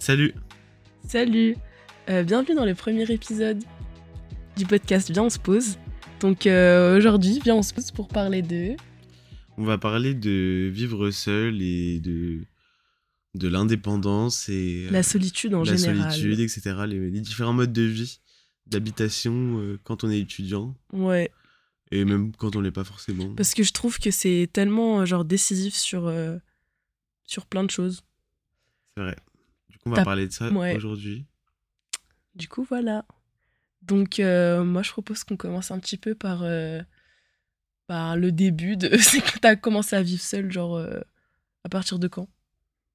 Salut Salut Euh, Bienvenue dans le premier épisode du podcast Viens on se pose. Donc euh, aujourd'hui, Viens on se pose pour parler de... On va parler de vivre seul et de, de l'indépendance et euh, La solitude en la général. solitude, etc. Les, les différents modes de vie, d'habitation quand on est étudiant Ouais, et même quand on l'est pas forcément. parce que je trouve que c'est tellement genre décisif sur, sur plein de choses. C'est vrai. Coup, on va parler de ça ouais. aujourd'hui. Du coup, voilà. Donc euh, moi, je propose qu'on commence un petit peu par, euh, par le début de... c'est quand t'as commencé à vivre seul, genre euh, à partir de quand?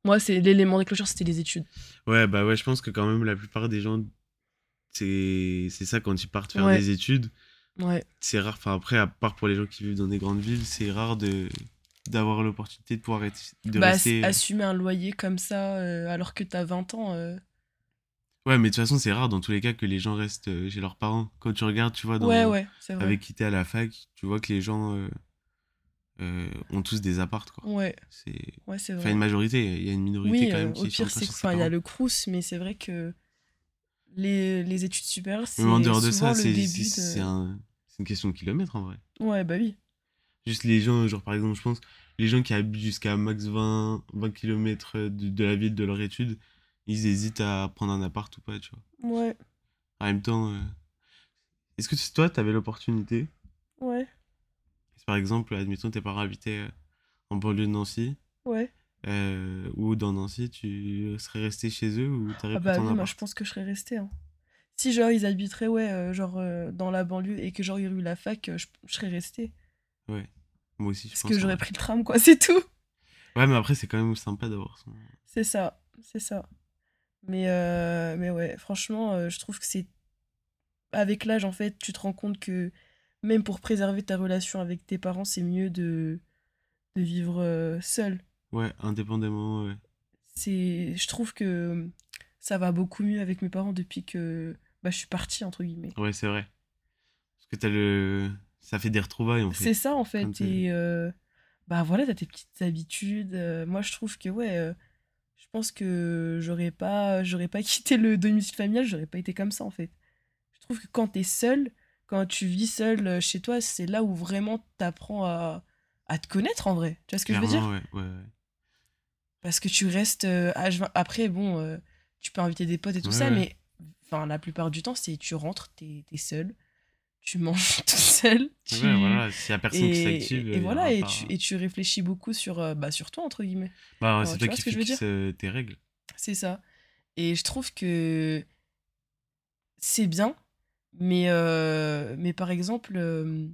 Moi, c'est l'élément déclencheur, c'était les études. Ouais, bah ouais, je pense que quand même la plupart des gens, c'est c'est ça quand ils partent faire Ouais. des études. Ouais, C'est rare, enfin après, à part pour les gens qui vivent dans des grandes villes, c'est rare de d'avoir l'opportunité de pouvoir être, de bah, rester... assumer un loyer comme ça euh, alors que t'as 20 ans... euh, Ouais, mais de toute façon, c'est rare dans tous les cas que les gens restent euh, chez leurs parents. Quand tu regardes, tu vois, dans, Ouais, ouais, vrai. avec qui t'es à la fac, tu vois que les gens euh, euh, ont tous des apparts, quoi. Ouais, C'est... ouais, c'est Enfin, vrai. une majorité, il y a une minorité Oui, quand euh, même au qui est pire, c'est chez ses enfin, il y a le crous, mais c'est vrai que les, les études supérieures, c'est Mais en dehors de ça, c'est, de... un- c'est une question de kilomètres, en vrai. Ouais, bah oui. Juste les gens, genre par exemple, je pense, les gens qui habitent jusqu'à max 20, 20 km de, de la ville de leur étude, ils hésitent à prendre un appart ou pas, tu vois. Ouais, En même temps, euh, est-ce que toi, t'avais l'opportunité? Ouais, par exemple, admettons, tes parents habitaient euh, en banlieue de Nancy, ouais. euh, ou dans Nancy, tu serais resté chez eux ou t'aurais Ah bah oui, moi je pense que je serais restée. hein. Si genre ils habiteraient, ouais, euh, genre euh, dans la banlieue et que genre il y aurait eu la fac, euh, je, je serais restée. Ouais, moi aussi, je Parce pense. que j'aurais pris le tram, quoi, c'est tout. Ouais, mais après, c'est quand même sympa d'avoir son. C'est ça, c'est ça. Mais, euh, mais ouais, franchement, euh, je trouve que c'est. Avec l'âge, en fait, tu te rends compte que même pour préserver ta relation avec tes parents, c'est mieux de, de vivre euh, seul. Ouais, indépendamment, ouais. C'est, je trouve que ça va beaucoup mieux avec mes parents depuis que bah, je suis partie, entre guillemets. Ouais, c'est vrai. Parce que t'as le. Ça fait des retrouvailles, en fait. C'est ça, en fait. Et euh, bah voilà, t'as tes petites habitudes. Euh, moi, je trouve que, ouais, euh, je pense que j'aurais pas, j'aurais pas quitté le domicile familial, j'aurais pas été comme ça, en fait. Je trouve que quand t'es seul, quand tu vis seul chez toi, c'est là où vraiment t'apprends à, à te connaître, en vrai. Tu vois ce que je veux dire? ouais, ouais, ouais. Parce que tu restes H20. Après, bon, tu peux inviter des potes et tout ça, mais enfin, la plupart du temps, c'est tu rentres, t'es es seul, tu manges tout seul. Tu... Ouais, voilà, s'il y a personne qui Et, s'active. et il y voilà, et pas- tu, et tu réfléchis beaucoup sur, euh, bah, sur toi, entre guillemets. Bah, Ouais, c'est toi qui ce fixes euh, tes règles. C'est ça. Et je trouve que c'est bien, mais, euh, mais par exemple, euh,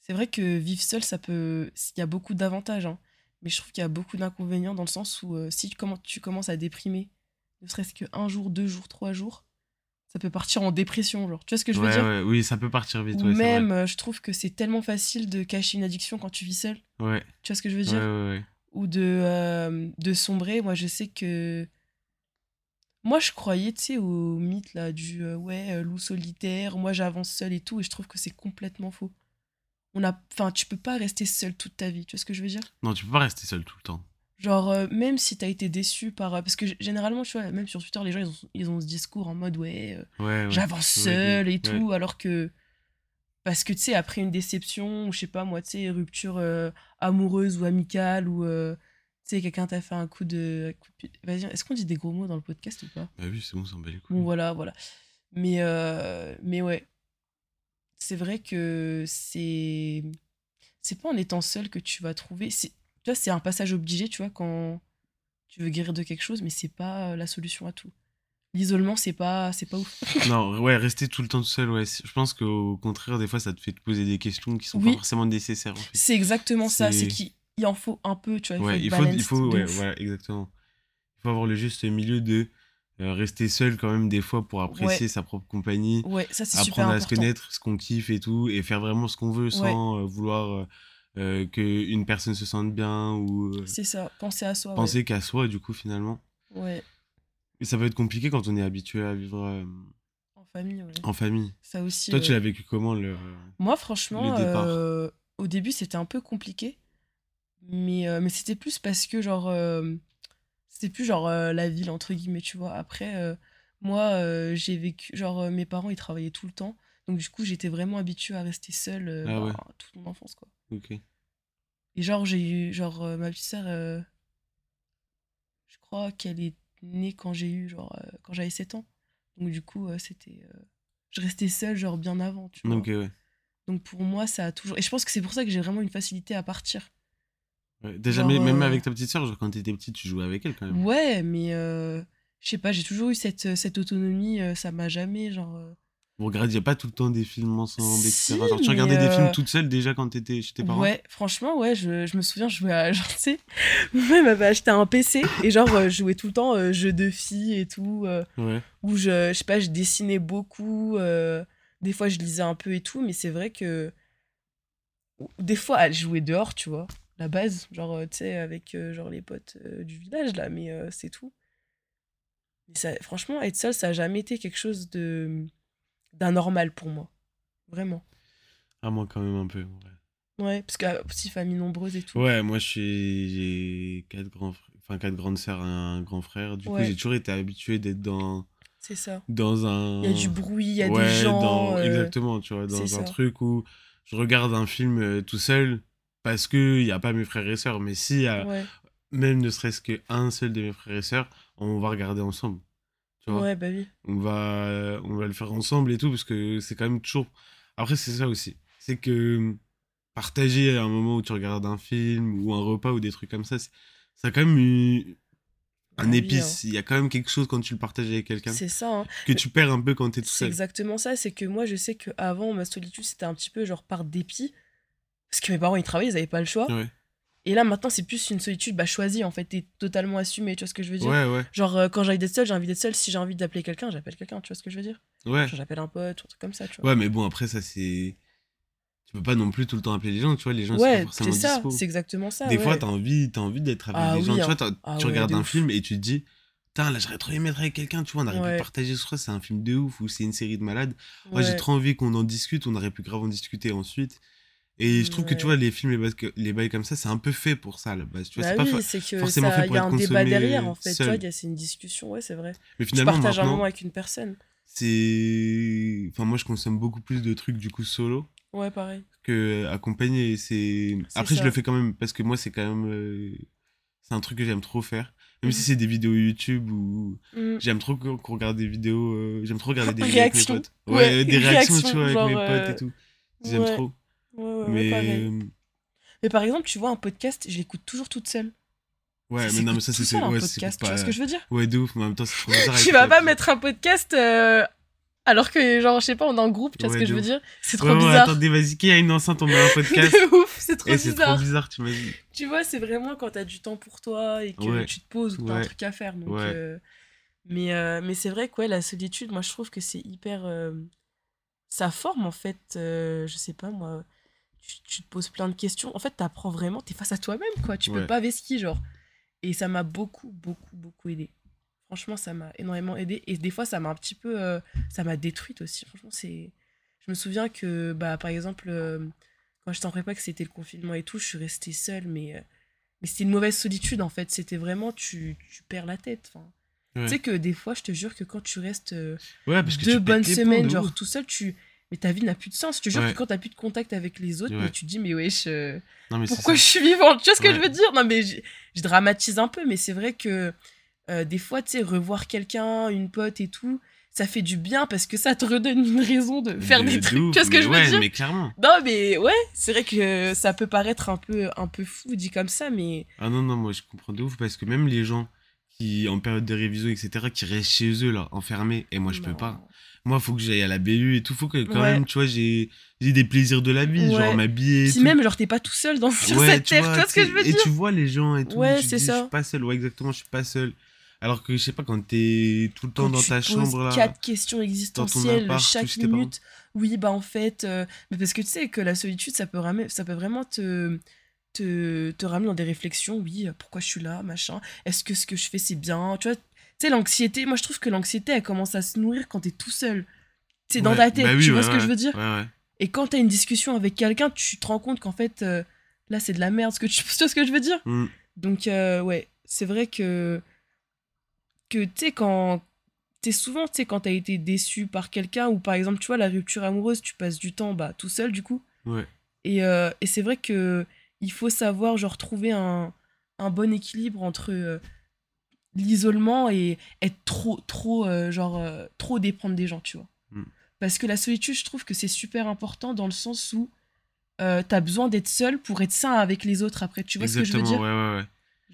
c'est vrai que vivre seul, ça peut. Il y a beaucoup d'avantages, hein, mais je trouve qu'il y a beaucoup d'inconvénients dans le sens où euh, si tu, commen- tu commences à déprimer, ne serait-ce qu'un jour, deux jours, trois jours, ça peut partir en dépression. Genre. Tu vois ce que je veux ouais, dire ouais, oui, ça peut partir vite, Ou ouais, même, vrai. euh, je trouve que c'est tellement facile de cacher une addiction quand tu vis seul. Ouais, Tu vois ce que je veux dire ou de, euh, de sombrer. Moi, je sais que. Moi, je croyais, tu sais, au mythe là, du euh, ouais, loup solitaire, moi j'avance seul et tout, et je trouve que c'est complètement faux. On a... Enfin, tu peux pas rester seul toute ta vie, tu vois ce que je veux dire Non, tu peux pas rester seul tout le temps. Genre, euh, même si t'as été déçu par. euh, Parce que généralement, tu vois, même sur Twitter, les gens, ils ont, ils ont ce discours en mode ouais, euh, Ouais, ouais. j'avance seul ouais, et tout, alors que. Parce que, tu sais, après une déception, ou je sais pas, moi, tu sais, rupture amoureuse ou amicale, ou. tu sais, quelqu'un t'a fait un coup de. Vas-y, est-ce qu'on dit des gros mots dans le podcast ou pas? Bah oui, c'est bon, on s'en bat les couilles. Bon, voilà, voilà. Mais, mais ouais. C'est vrai que c'est. C'est pas en étant seul que tu vas trouver. c'est- Tu vois, c'est un passage obligé, tu vois, quand tu veux guérir de quelque chose, mais c'est pas la solution à tout. L'isolement, c'est pas, c'est pas ouf. Non, ouais, rester tout le temps tout seul, ouais. Je pense qu'au contraire, des fois, ça te fait te poser des questions qui sont Oui. pas forcément nécessaires, en fait. C'est exactement ça. C'est- qu'il il en faut un peu, tu vois. Ouais, il faut, il faut, ouais, voilà, exactement. Il faut avoir le juste milieu de euh, rester seul quand même des fois pour apprécier sa propre compagnie, Ouais, ça, c'est super apprendre à se connaître, ce qu'on kiffe et tout, et faire vraiment ce qu'on veut sans euh, vouloir euh, euh, qu'une personne se sente bien ou euh, C'est ça, penser à soi. ouais. penser qu'à soi, du coup, finalement. Ouais, Et ça peut être compliqué quand on est habitué à vivre euh, en famille, ouais. en famille. Ça aussi. Toi, tu l'as vécu comment le... Moi, franchement, Le au début, c'était un peu compliqué. Mais, mais c'était plus parce que, genre, C'était plus genre la ville, entre guillemets, tu vois. Après, moi, j'ai vécu. Genre, mes parents, ils travaillaient tout le temps. Donc, du coup, j'étais vraiment habituée à rester seule euh, Ah bah, toute mon enfance, quoi. Ok. Et genre, j'ai eu. Genre, euh, ma petite sœur, euh, je crois qu'elle est née quand j'ai eu. Genre, euh, quand j'avais 7 ans. Donc, du coup, c'était. je restais seule, genre, bien avant, tu vois. Ok, ouais. Donc, pour moi, ça a toujours. Et je pense que c'est pour ça que j'ai vraiment une facilité à partir. Ouais. Déjà, Genre, même, même avec ta petite soeur, genre quand t'étais petite, tu jouais avec elle quand même. Ouais, mais. je sais pas, j'ai toujours eu cette, cette autonomie. ça m'a jamais, genre. Euh, Vous regardiez pas tout le temps des films ensemble, etc. Si, Genre, tu regardais des euh, films toute seule déjà quand t'étais chez tes parents? Ouais, franchement, ouais, je, je me souviens, je jouais à. Genre, tu sais, mère m'avait acheté un PC et genre, euh, je jouais tout le temps euh, jeux de filles et tout. euh, Ouais. où je, je sais pas, je dessinais beaucoup. euh, des fois, je lisais un peu et tout, mais c'est vrai que. Des fois, à jouer dehors, tu vois, la base, genre, euh, tu sais, avec euh, genre les potes euh, du village, là, mais euh, c'est tout. Mais ça, franchement, être seul, ça a jamais été quelque chose de d'anormal pour moi. Vraiment. Ah, moi quand même un peu. Ouais, Ouais, parce que euh, aussi famille nombreuse et tout. Ouais, moi. J'ai quatre grands frères. Enfin, quatre grandes sœurs et un grand frère. Du coup, j'ai toujours été habitué d'être dans. C'est ça. Dans un. Il y a du bruit, il y a ouais, des gens. dans- euh, Exactement, tu vois, dans un ça. truc où je regarde un film euh, tout seul parce qu'il n'y a pas mes frères et sœurs. Mais s'il y a même ne serait-ce qu'un seul de mes frères et sœurs, on va regarder ensemble. Tu vois ouais, bah oui. on va, on va le faire ensemble et tout, parce que c'est quand même toujours. Après, c'est ça aussi. C'est que partager à un moment où tu regardes un film ou un repas ou des trucs comme ça, c'est- ça a quand même eu un oui, épice. Il y a quand même quelque chose quand tu le partages avec quelqu'un C'est ça, hein. que tu perds un peu quand t'es tout C'est seul. exactement ça. C'est que moi, je sais que avant ma solitude, c'était un petit peu genre par dépit. Parce que mes parents, ils travaillaient, ils avaient pas le choix. Ouais, Et là, maintenant, c'est plus une solitude bah, choisie, en fait. T'es totalement assumé, tu vois ce que je veux dire? Ouais, ouais. Genre, euh, quand j'ai envie d'être seule, j'ai envie d'être seule. Si j'ai envie d'appeler quelqu'un, j'appelle quelqu'un, tu vois ce que je veux dire? Ouais. J'appelle un pote, ou un truc comme ça, tu vois. Ouais, mais bon, après, ça, c'est. Tu peux pas non plus tout le temps appeler les gens, tu vois, les gens sont Ouais, pas forcément c'est ça, dispo. c'est exactement ça. Des ouais. fois, t'as envie, envie d'être avec Ah les gens. oui, Tu vois, hein. Ah tu ouais, regardes de un ouf. film et tu te dis, putain, là, j'aurais trop aimé être avec quelqu'un, tu vois, on aurait pu partager ce soir, c'est un film de ouf ou c'est une série de malades. Moi, j'ai trop envie qu'on en discute, on aurait pu grave en discuter ensuite. Et je trouve que, tu vois, les films, les bails, les bails comme ça, c'est un peu fait pour ça, à la base. Tu vois, Bah c'est oui, que forcément ça, fait il pour y a un débat derrière, en fait. Tu seul. vois, il y a- c'est une discussion, ouais, c'est vrai. Mais Tu finalement, partages un moment avec une personne. c'est. Enfin, moi, je consomme beaucoup plus de trucs, du coup, solo Ouais, pareil. que accompagné. C'est... Après, je le fais quand même parce que moi, c'est quand même. euh, C'est un truc que j'aime trop faire. Même Mhm. si c'est des vidéos YouTube ou. Mm. J'aime trop qu'on regarde des vidéos. euh, J'aime trop regarder des vidéos avec mes potes. Ouais, Ouais, des réactions, réactions, tu vois, avec mes potes euh, et tout. J'aime ouais. trop. Ouais, ouais, mais. pareil. Mais par exemple, tu vois, un podcast, je l'écoute toujours toute seule. Ouais, Ça mais non, mais ça, c'est. un Ouais, c'est podcast, pas. tu vois ce que je veux dire? Ouais, de ouf, mais en même temps, c'est trop bizarre. Tu vas pas mettre un podcast euh, alors que, genre, je sais pas, on est en groupe, tu vois Ouais, ce que je veux dire? C'est trop Ouais, bizarre. attendez, vas-y, qui a une enceinte, on met un podcast. De ouf, c'est trop Et c'est trop bizarre. bizarre, tu m'as dit. Tu vois, c'est vraiment quand t'as du temps pour toi et que tu te poses ou t'as un truc à faire. Donc, euh, Mais, euh, mais c'est vrai que ouais, la solitude, moi, je trouve que c'est hyper. euh, Ça forme, en fait, euh, je sais pas moi. Tu, tu te poses plein de questions. En fait, t'apprends vraiment, t'es face à toi-même, quoi. Tu peux pas vesquiller, genre. Et ça m'a beaucoup, beaucoup, beaucoup aidé. Franchement, ça m'a énormément aidé. Et des fois, ça m'a un petit peu. euh, ça m'a détruite aussi. Franchement, c'est. Je me souviens que, bah, par exemple, euh, quand j'étais en prépa, que c'était le confinement et tout, je suis restée seule, mais. euh, mais c'était une mauvaise solitude, en fait. C'était vraiment. Tu, tu perds la tête. Enfin, Ouais. Tu sais que des fois, je te jure que quand tu restes euh, Ouais, parce que deux tu bonnes semaines, de genre ouf. tout seul, tu. Mais ta vie n'a plus de sens. Je te jure Ouais. que quand t'as plus de contact avec les autres, Ouais. mais tu te dis, mais wesh. euh, Non, mais c'est pourquoi je suis vivante? Tu vois ce que Ouais. je veux dire? Non, mais je, je dramatise un peu, mais c'est vrai que euh, des fois, tu sais, revoir quelqu'un, une pote et tout, ça fait du bien parce que ça te redonne une raison de faire De- des de trucs. tu vois ce que je veux ouais, dire? mais clairement. Non, mais ouais, c'est vrai que ça peut paraître un peu, un peu fou dit comme ça, mais Ah non, non, moi je comprends de ouf parce que même les gens qui, en période de révision, etc., qui restent chez eux, là, enfermés, et moi je peux non. pas. Moi, faut que j'aille à la BU et tout, faut que quand Ouais. même, tu vois, j'ai des plaisirs de la vie, Ouais. genre m'habiller. Puis tout. même, genre, t'es pas tout seul dans, sur Ouais, cette terre, tu vois ce que tu je veux dire Et tu vois les gens et tout. Ouais, tu c'est ça. Je suis pas seul, ouais, exactement, je suis pas seul. Alors que je sais pas, quand t'es tout le temps Quand dans tu ta chambre là. quatre questions existentielles appart, chaque minute. Oui, bah en fait, euh, mais parce que tu sais que la solitude, ça peut, ramener, ça peut vraiment te, te, te ramener dans des réflexions. Oui, pourquoi je suis là, machin. Est-ce que ce que je fais, c'est bien Tu vois, tu sais, l'anxiété, moi je trouve que l'anxiété, elle commence à se nourrir quand t'es tout seul. C'est dans Ouais, ta tête, bah oui, tu vois ouais, ce que je veux dire? Et quand t'as une discussion avec quelqu'un, tu te rends compte qu'en fait, euh, là, c'est de la merde. Ce que tu, tu vois ce que je veux dire? Mm. Donc, euh, ouais, c'est vrai que que, tu sais, quand. T'es souvent, tu sais, quand t'as été déçu par quelqu'un, ou par exemple, tu vois, la rupture amoureuse, tu passes du temps bah, tout seul, du coup. Ouais. Et, euh, et c'est vrai que il faut savoir, genre, trouver un, un bon équilibre entre l'isolement et être trop, trop, euh, genre, euh, trop dépendre des gens, tu vois. Mm. Parce que la solitude, je trouve que c'est super important dans le sens où euh, t'as besoin d'être seul pour être sain avec les autres après. Tu vois ce que je veux dire ouais, ouais, ouais.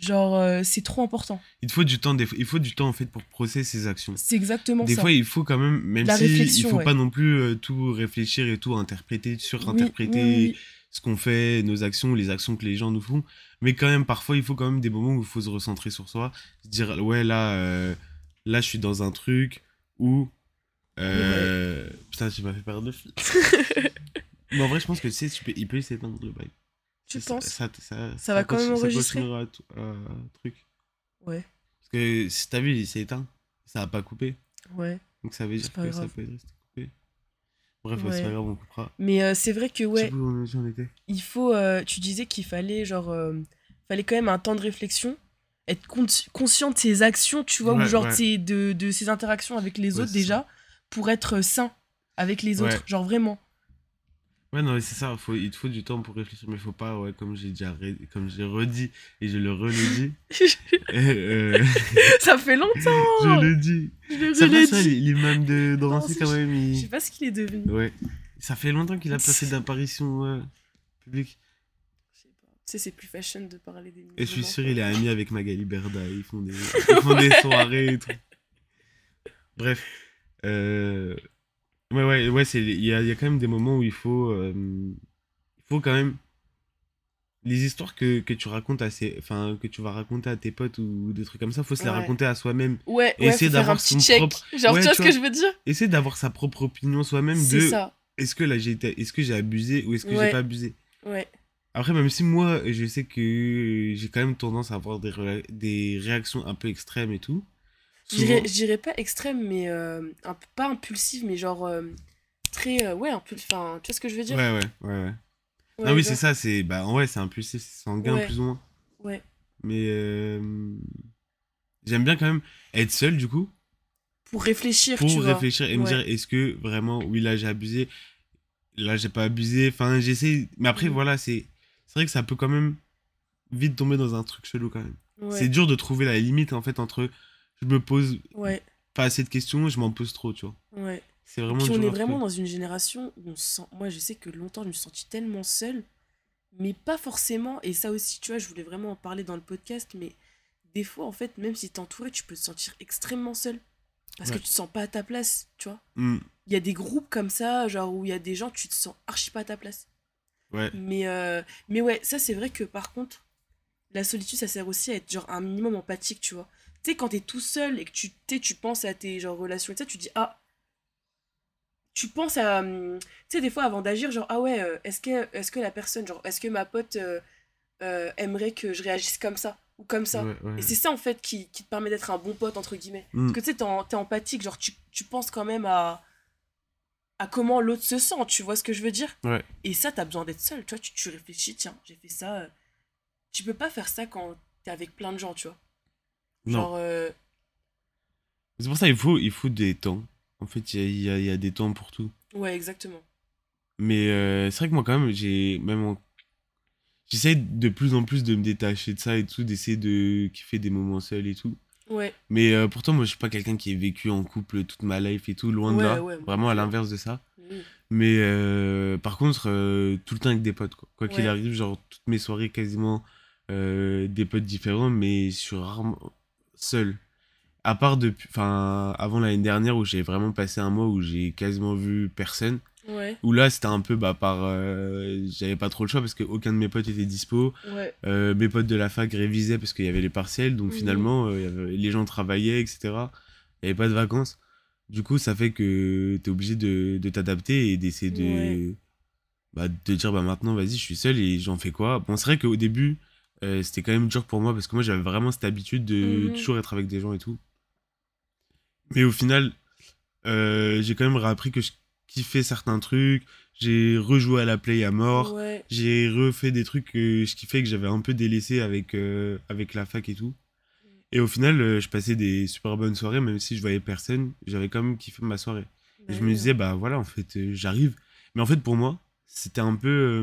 Genre, euh, c'est trop important. Il faut du temps, des il faut du temps en fait pour processer ses actions. C'est exactement Des ça. fois, il faut quand même, même La si il faut ouais. pas non plus euh, tout réfléchir et tout interpréter, Oui, surinterpréter oui, oui. Ce qu'on fait, nos actions, les actions que les gens nous font. Mais quand même, parfois, il faut quand même des moments où il faut se recentrer sur soi, se dire ouais là, euh, là, je suis dans un truc où euh, putain, tu m'as fait perdre le fil. Mais en vrai, je pense que tu sais, tu peux, il peut s'éteindre le bail. Tu Ça- penses ça, ça, Ça va quand même enregistrer à tout- à truc. Ouais, Parce que si t'as vu, il s'est éteint. Ça a pas coupé. ouais. Donc ça veut dire pas que ça grave. peut rester coupé. Bref, ouais, c'est pas grave, on coupera. Mais euh, c'est vrai que, ouais, étais. il faut. euh, tu disais qu'il fallait, genre. euh, fallait quand même un temps de réflexion. Être con- conscient de ses actions, tu vois, ou genre ouais. de ses- de, de ses interactions avec les Ouais, autres déjà, pour être sain avec les Ouais. autres. Genre vraiment. Ouais, non, mais c'est ça, faut, il te faut du temps pour réfléchir, mais faut pas, ouais, comme j'ai déjà ré- comme j'ai redit et je le redis. euh, ça fait longtemps je le dis. Je le C'est vrai, relais ça, l'imam de Drancy, quand même, Je sais il... pas ce qu'il est devenu. Ouais. Ça fait longtemps qu'il a pas fait d'apparition euh, publique. Je sais pas. Tu sais, c'est plus fashion de parler des Et je suis sûr, il est ami avec Magali Berda. Ils font des, ils font des soirées et tout. Bref. Euh... Ouais, ouais, ouais, c'est- il y a, y a quand même des moments où il faut. euh, Il faut quand même. Les histoires que, que tu racontes à enfin, que tu vas raconter à tes potes ou des trucs comme ça, faut se les Ouais. raconter à soi-même. Ouais, ouais, essayer d'avoir son check. propre- Genre, Ouais, tu vois ce que je veux dire? Essayer d'avoir sa propre opinion soi-même C'est de ça. est-ce que là j'ai été, est-ce que j'ai abusé ou est-ce que j'ai pas abusé? Ouais. Après, même si moi, je sais que j'ai quand même tendance à avoir des, des réactions un peu extrêmes et tout. Je dirais- pas extrême, mais euh, un pas impulsive, mais genre euh, très. euh, ouais, impulsif. Enfin, tu vois ce que je veux dire? Ouais, ouais, ouais. ouais. Ouais, non, oui, c'est ça, c'est. Bah, en vrai, c'est impulsif, c'est sanguin, Ouais. plus ou moins. Ouais. Mais. euh, J'aime bien quand même être seul, du coup, Pour réfléchir, pour tu vois. réfléchir et me dire est-ce que vraiment, oui, là, j'ai abusé, là, j'ai pas abusé. Enfin, j'essaie. Mais après, Mhm. voilà, c'est. C'est vrai que ça peut quand même vite tomber dans un truc chelou, quand même. C'est dur de trouver la limite, en fait, entre. Je me pose Ouais, pas assez de questions, je m'en pose trop, tu vois. ouais. C'est vraiment Puis on est vraiment dans une génération où on se sent. Moi, je sais que longtemps, je me suis sentie tellement seule, mais pas forcément. Et ça aussi, tu vois, je voulais vraiment en parler dans le podcast, mais des fois, en fait, même si t'es entouré, tu peux te sentir extrêmement seul. Parce Ouais. que tu te sens pas à ta place, tu vois. Hmm, Il y a des groupes comme ça, genre où il y a des gens, tu te sens archi pas à ta place. ouais. Mais, euh, mais ouais, ça c'est vrai que par contre, la solitude, ça sert aussi à être genre un minimum empathique, tu vois. Tu sais, quand t'es tout seul et que tu, tu penses à tes genre, relations et ça, tu dis, ah, tu penses à... hum, Tu sais, des fois, avant d'agir, genre, ah ouais, euh, est-ce que, est que la personne, genre, est-ce que ma pote euh, euh, aimerait que je réagisse comme ça ou comme ça Ouais, ouais. Et c'est ça, en fait, qui, qui te permet d'être un bon pote, entre guillemets. Mm. Parce que tu sais, t'es en- empathique, genre, tu, tu penses quand même à, à comment l'autre se sent, tu vois ce que je veux dire? Ouais. Et ça, t'as besoin d'être seul, tu vois, tu, tu réfléchis, tiens, j'ai fait ça. Tu peux pas faire ça quand t'es avec plein de gens, tu vois. Non. Genre, euh, C'est pour ça qu'il faut, il faut des temps. En fait, il y a, il y a- il y a des temps pour tout. ouais, exactement. Mais euh, c'est vrai que moi, quand même, j'ai même. en- J'essaie de plus en plus de me détacher de ça et tout, d'essayer de kiffer des moments seuls et tout. Ouais, Mais euh, pourtant, moi, je suis pas quelqu'un qui ait vécu en couple toute ma life et tout, loin de là. ouais, Vraiment à l'inverse de ça. oui. Mais euh, par contre, euh, tout le temps avec des potes, quoi. Quoi qu'il arrive, genre, toutes mes soirées, quasiment des potes différents, mais je suis rarement seul. À part depuis, enfin, avant l'année dernière où j'ai vraiment passé un mois où j'ai quasiment vu personne. Ouais, Où là, c'était un peu bah, par. euh, J'avais pas trop le choix parce qu'aucun de mes potes était dispo. ouais, Euh, mes potes de la fac révisaient parce qu'il y avait les partiels. Donc Mhm. finalement, euh, les gens travaillaient, etc. Il n'y avait pas de vacances. Du coup, ça fait que tu es obligé de, de t'adapter et d'essayer de. Ouais. Bah, de dire, bah maintenant, vas-y, je suis seul et j'en fais quoi? Bon, c'est vrai qu'au début, euh, c'était quand même dur pour moi parce que moi, j'avais vraiment cette habitude de Mhm. toujours être avec des gens et tout. Mais au final, euh, j'ai quand même appris que je kiffais certains trucs. J'ai rejoué à la play à mort. ouais, J'ai refait des trucs que je kiffais que j'avais un peu délaissé avec, euh, avec la fac et tout. Et au final, je passais des super bonnes soirées, même si je voyais personne, j'avais quand même kiffé ma soirée. Bah Et je oui, me hein. disais, bah voilà, en fait, j'arrive. Mais en fait, pour moi, c'était un peu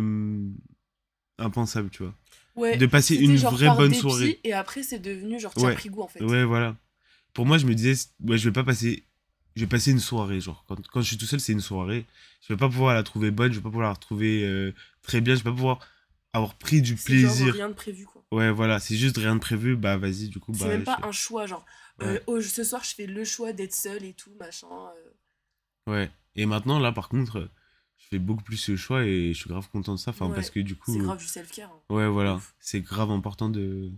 impensable, tu vois. Ouais, de passer une genre vraie par bonne dépit, soirée. Et après, c'est devenu genre, tu as Ouais. pris goût en fait. Ouais, voilà. Pour moi, je me disais, ouais, je vais pas passer. Je vais passer une soirée, genre. Quand, quand je suis tout seul, c'est une soirée. Je vais pas pouvoir la trouver bonne, je vais pas pouvoir la retrouver euh, très bien, je vais pas pouvoir avoir pris du C'est genre plaisir. rien de prévu quoi. Ouais, voilà, c'est juste rien de prévu, bah vas-y, du coup, C'est bah. même pas je- un choix, genre, euh, oh, ce soir, je fais le choix d'être seul et tout, machin. euh. Ouais. Et maintenant, là, par contre, je fais beaucoup plus ce choix et je suis grave content de ça. Enfin, Ouais, parce que du coup. C'est grave du self-care. hein. Ouais, voilà. C'est grave important de.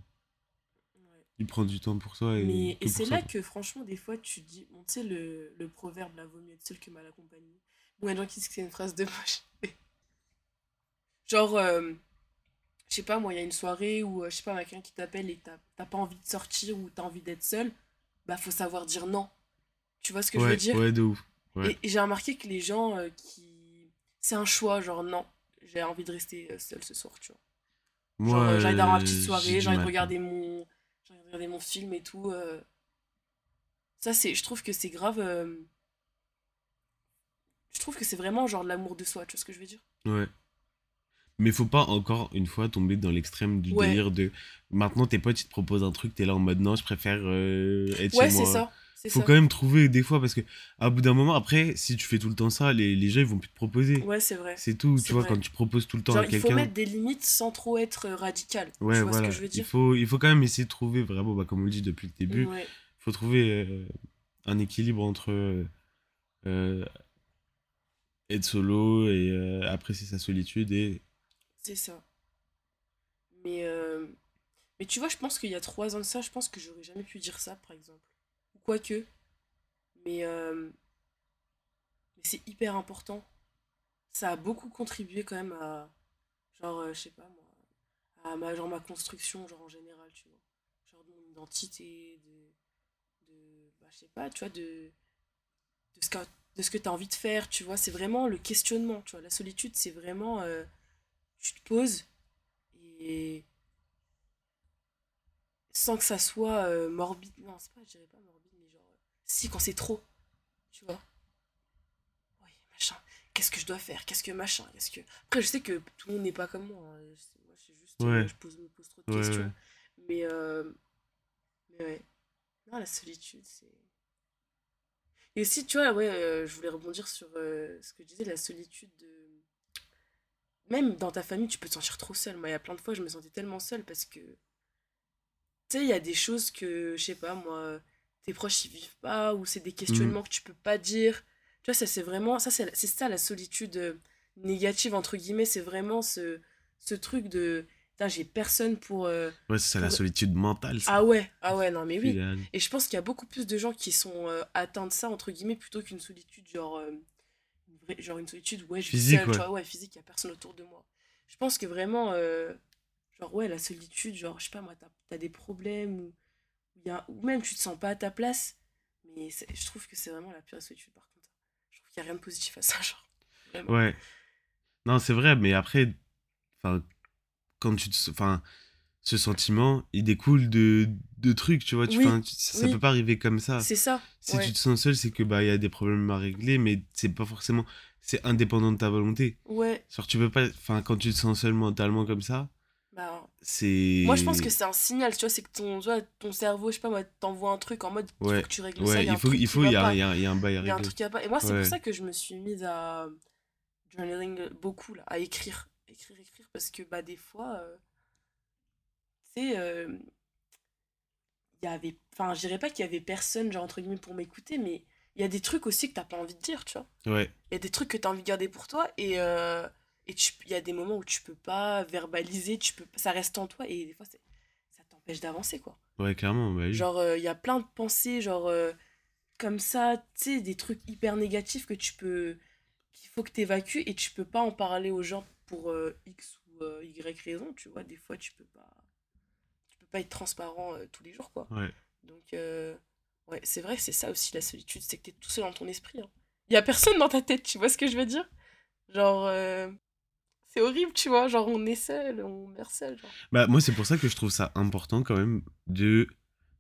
Ouais. de prendre du temps pour soi. Et, Mais, c'est là que franchement, des fois, tu dis, bon, tu sais, le, le proverbe, là, vaut mieux être seul que mal accompagné. Bon, il y a des gens qui disent que c'est une phrase de moche. Genre, euh, je sais pas, moi, il y a une soirée où, euh, je sais pas, quelqu'un qui t'appelle et t'as pas envie de sortir ou t'as envie d'être seul, bah, faut savoir dire non. Tu vois ce que je veux dire? ouais, de ouf. et j'ai remarqué que les gens euh, qui. C'est un choix, genre, non, j'ai envie de rester euh, seul ce soir, tu vois. Moi, euh, j'ai envie d'avoir ma euh, petite j'ai soirée, j'ai envie de regarder mon, j'ai envie de regarder mon film et tout. euh. Ça, c'est, je trouve que c'est grave. euh, Je trouve que c'est vraiment genre de l'amour de soi, tu vois ce que je veux dire? Ouais. Mais faut pas encore une fois tomber dans l'extrême du Ouais. délire de maintenant tes potes ils te proposent un truc, t'es là en mode non, je préfère euh, être Ouais, chez c'est moi. ça. Faut ça. quand même trouver des fois parce que à bout d'un moment après, si tu fais tout le temps ça, les, les gens ils vont plus te proposer. Ouais, c'est vrai. C'est tout, tu vois, quand tu proposes tout le temps Genre, à il faut quelqu'un. mettre des limites sans trop être euh, radical. Ouais, tu vois voilà. ce que je veux Il dire? faut, il faut quand même essayer de trouver vraiment, bah, comme on le dit depuis le début, il Ouais. faut trouver euh, un équilibre entre euh, euh, être solo et euh, apprécier sa solitude et C'est ça. Mais, euh, mais tu vois, je pense qu'il y a trois ans de ça, je pense que j'aurais jamais pu dire ça, par exemple. Ou quoique. Mais, euh, mais c'est hyper important. Ça a beaucoup contribué quand même à, genre, euh, je sais pas moi, à ma, genre, ma construction, genre en général, tu vois. Genre de mon identité, de, de bah, je sais pas, tu vois, de, de ce que, que tu as envie de faire, tu vois. C'est vraiment le questionnement, tu vois. La solitude, c'est vraiment, tu te poses et sans que ça soit euh, morbide. Non, c'est pas, je dirais pas morbide, mais genre, euh, si, quand c'est trop, tu vois. Oui, machin. Qu'est-ce que je dois faire? Qu'est-ce que machin? Qu'est-ce que... Après, je sais que tout le monde n'est pas comme moi. hein. Moi, c'est juste, euh, Ouais. je pose, me pose trop de Ouais, questions. ouais. Mais, euh, mais ouais. Non, la solitude, c'est. Et aussi, tu vois, ouais, euh, je voulais rebondir sur ce que je disais, la solitude de. Même dans ta famille, tu peux te sentir trop seul. Moi, il y a plein de fois, je me sentais tellement seule parce que. Tu sais, il y a des choses que, je sais pas, moi, tes proches, ils vivent pas, ou c'est des questionnements que tu peux pas dire. Tu vois, ça, c'est vraiment. Ça, c'est c'est ça, la solitude euh, négative, entre guillemets. C'est vraiment ce, ce truc de. Putain, j'ai personne pour. euh, Ouais, c'est la solitude mentale. ça. Ah ouais, ah ouais, non, mais oui. Et je pense qu'il y a beaucoup plus de gens qui sont euh, atteints de ça, entre guillemets, plutôt qu'une solitude, genre, euh, genre une solitude, ouais, je suis Physique, seule, ouais. tu vois, ouais, physique, il n'y a personne autour de moi. Je pense que vraiment, euh, genre, ouais, la solitude, genre, je sais pas, moi, t'as as des problèmes, ou, y a, ou même tu te sens pas à ta place, mais je trouve que c'est vraiment la pire solitude, par contre. Je trouve qu'il n'y a rien de positif à ça, genre. Vraiment. Ouais. Non, c'est vrai, mais après, quand tu te, enfin, ce sentiment, il découle de, de trucs, tu vois. Tu, Oui, enfin, tu- ça, ça oui. peut pas arriver comme ça. C'est ça, Si ouais. tu te sens seul, c'est que bah il y a des problèmes à régler, mais c'est pas forcément, c'est indépendant de ta volonté. Ouais, Genre tu peux pas, enfin quand tu te sens seul mentalement comme ça, bah, c'est. Moi, je pense que c'est un signal, tu vois, c'est que ton, vois, ton cerveau, je sais pas, moi, t'envoie un truc en mode, il Ouais, faut que tu règles ça, Ouais, il y a il faut, il faut, il y a, y a- y a un bail à Il y a un régler. truc qui va pas. Et moi, c'est pour ça que je me suis mise à journaling beaucoup, là, à écrire, écrire, écrire, parce que, bah, des fois, euh, euh, il y avait, enfin, je dirais pas qu'il y avait personne, genre, entre guillemets, pour m'écouter, mais il y a des trucs aussi que t'as pas envie de dire, tu vois. Ouais, Il y a des trucs que t'as envie de garder pour toi, et euh, et il y a des moments où tu peux pas verbaliser, tu peux, ça reste en toi, et des fois, ça t'empêche d'avancer, quoi. ouais, clairement, bah oui. Genre, euh, il y a plein de pensées, genre, euh, comme ça, tu sais, des trucs hyper négatifs que tu peux. qu'il faut que tu évacues et tu peux pas en parler aux gens pour euh, X ou Y raison, tu vois. Des fois, tu peux pas. Peux pas être transparent euh, tous les jours, quoi. Ouais. Donc, euh, ouais, c'est vrai, c'est ça aussi la solitude, c'est que t'es tout seul dans ton esprit. hein. Il y a personne dans ta tête, tu vois ce que je veux dire? Genre. euh, C'est horrible, tu vois. Genre, on est seul, on meurt seul. Genre. Bah moi c'est pour ça que je trouve ça important quand même de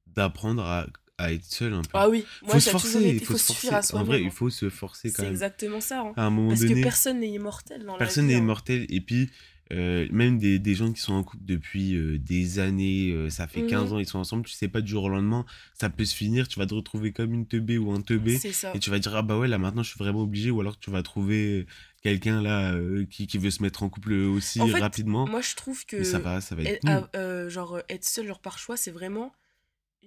d'apprendre à, à être seul un peu. Ah oui, moi faut se forcer, été- il faut faut se forcer. à En vrai, il hein. faut se forcer quand C'est même. exactement ça. hein. À un moment Parce donné, que personne n'est immortel dans la personne n'est hein. immortel. Et puis, euh, même des, des gens qui sont en couple depuis euh, des années, euh, ça fait 15 Mhm. ans, ils sont ensemble, tu sais pas du jour au lendemain, ça peut se finir, tu vas te retrouver comme une teubée ou un teubé. Et tu vas dire, ah bah ouais, là maintenant je suis vraiment obligé. Ou alors tu vas trouver quelqu'un là qui, qui veut se mettre en couple aussi En fait, rapidement. Moi je trouve que Mais ça va, ça va être genre être seul genre par choix c'est vraiment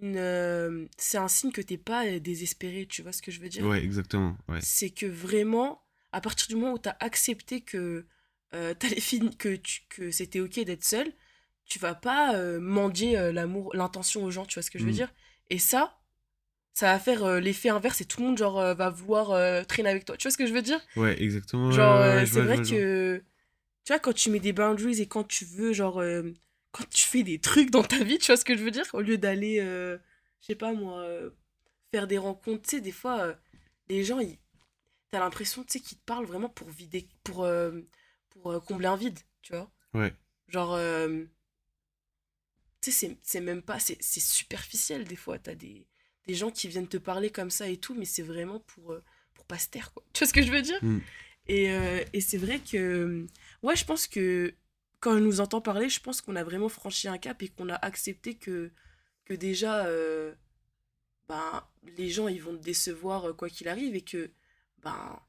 une c'est un signe que t'es pas désespéré tu vois ce que je veux dire? Ouais, exactement. Ouais. c'est que vraiment à partir du moment où t'as accepté que euh, fin- que tu- que c'était ok d'être seul tu vas pas euh, mendier euh, l'amour l'intention aux gens tu vois ce que je veux Mm. dire? Et ça ça va faire euh, l'effet inverse et tout le monde genre euh, va vouloir euh, traîner avec toi tu vois ce que je veux dire? Ouais, exactement. Genre, ouais, c'est vrai vois, que, tu vois, quand tu mets des boundaries et quand tu veux, genre, quand tu fais des trucs dans ta vie, tu vois ce que je veux dire? Au lieu d'aller, je sais pas moi, faire des rencontres, tu sais, des fois, les gens, ils... t'as l'impression, tu sais, qu'ils te parlent vraiment pour vider, pour, pour euh, combler un vide, tu vois Ouais. Genre, euh, tu sais, c'est- même pas, c'est superficiel des fois, t'as des, des gens qui viennent te parler comme ça et tout, mais c'est vraiment pour, euh, pour pas se taire, quoi. Tu vois ce que je veux dire? Mm. et, euh, et c'est vrai que, ouais, je pense que quand on nous entend parler, je pense qu'on a vraiment franchi un cap et qu'on a accepté que, que déjà, euh, ben, les gens, ils vont te décevoir quoi qu'il arrive et que, ben,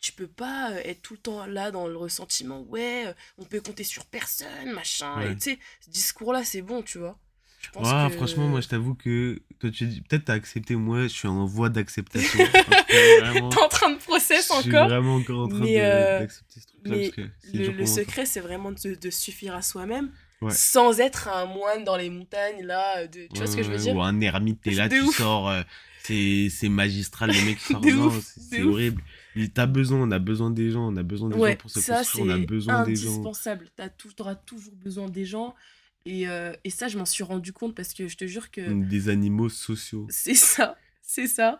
tu peux pas euh, être tout le temps là dans le ressentiment, ouais, euh, on peut compter sur personne, machin. Ouais. Et tu sais, ce discours-là, c'est bon, tu vois. Je pense Ouais, que- franchement, moi je t'avoue que toi tu dis peut-être t'as accepté, moi je suis en voie d'acceptation. Vraiment, T'es en train de process je suis encore. vraiment encore en train euh, d'accepter ce mais parce que c'est Le, secret, c'est vraiment de, de suffire à soi-même Ouais. sans être un moine dans les montagnes, là. De, tu vois ce que je veux dire? Ou un ermite, t'es là, tu ouf. sors, euh, c'est magistral, le mec sort. C'est ouf. T'as besoin, on a besoin des gens, on a besoin des gens Ouais, pour se ça, construire, on a c'est besoin des gens. indispensable. T'as tout, t'auras toujours besoin des gens. Et, euh, et ça, je m'en suis rendu compte parce que je te jure que Des animaux sociaux. c'est ça, c'est ça.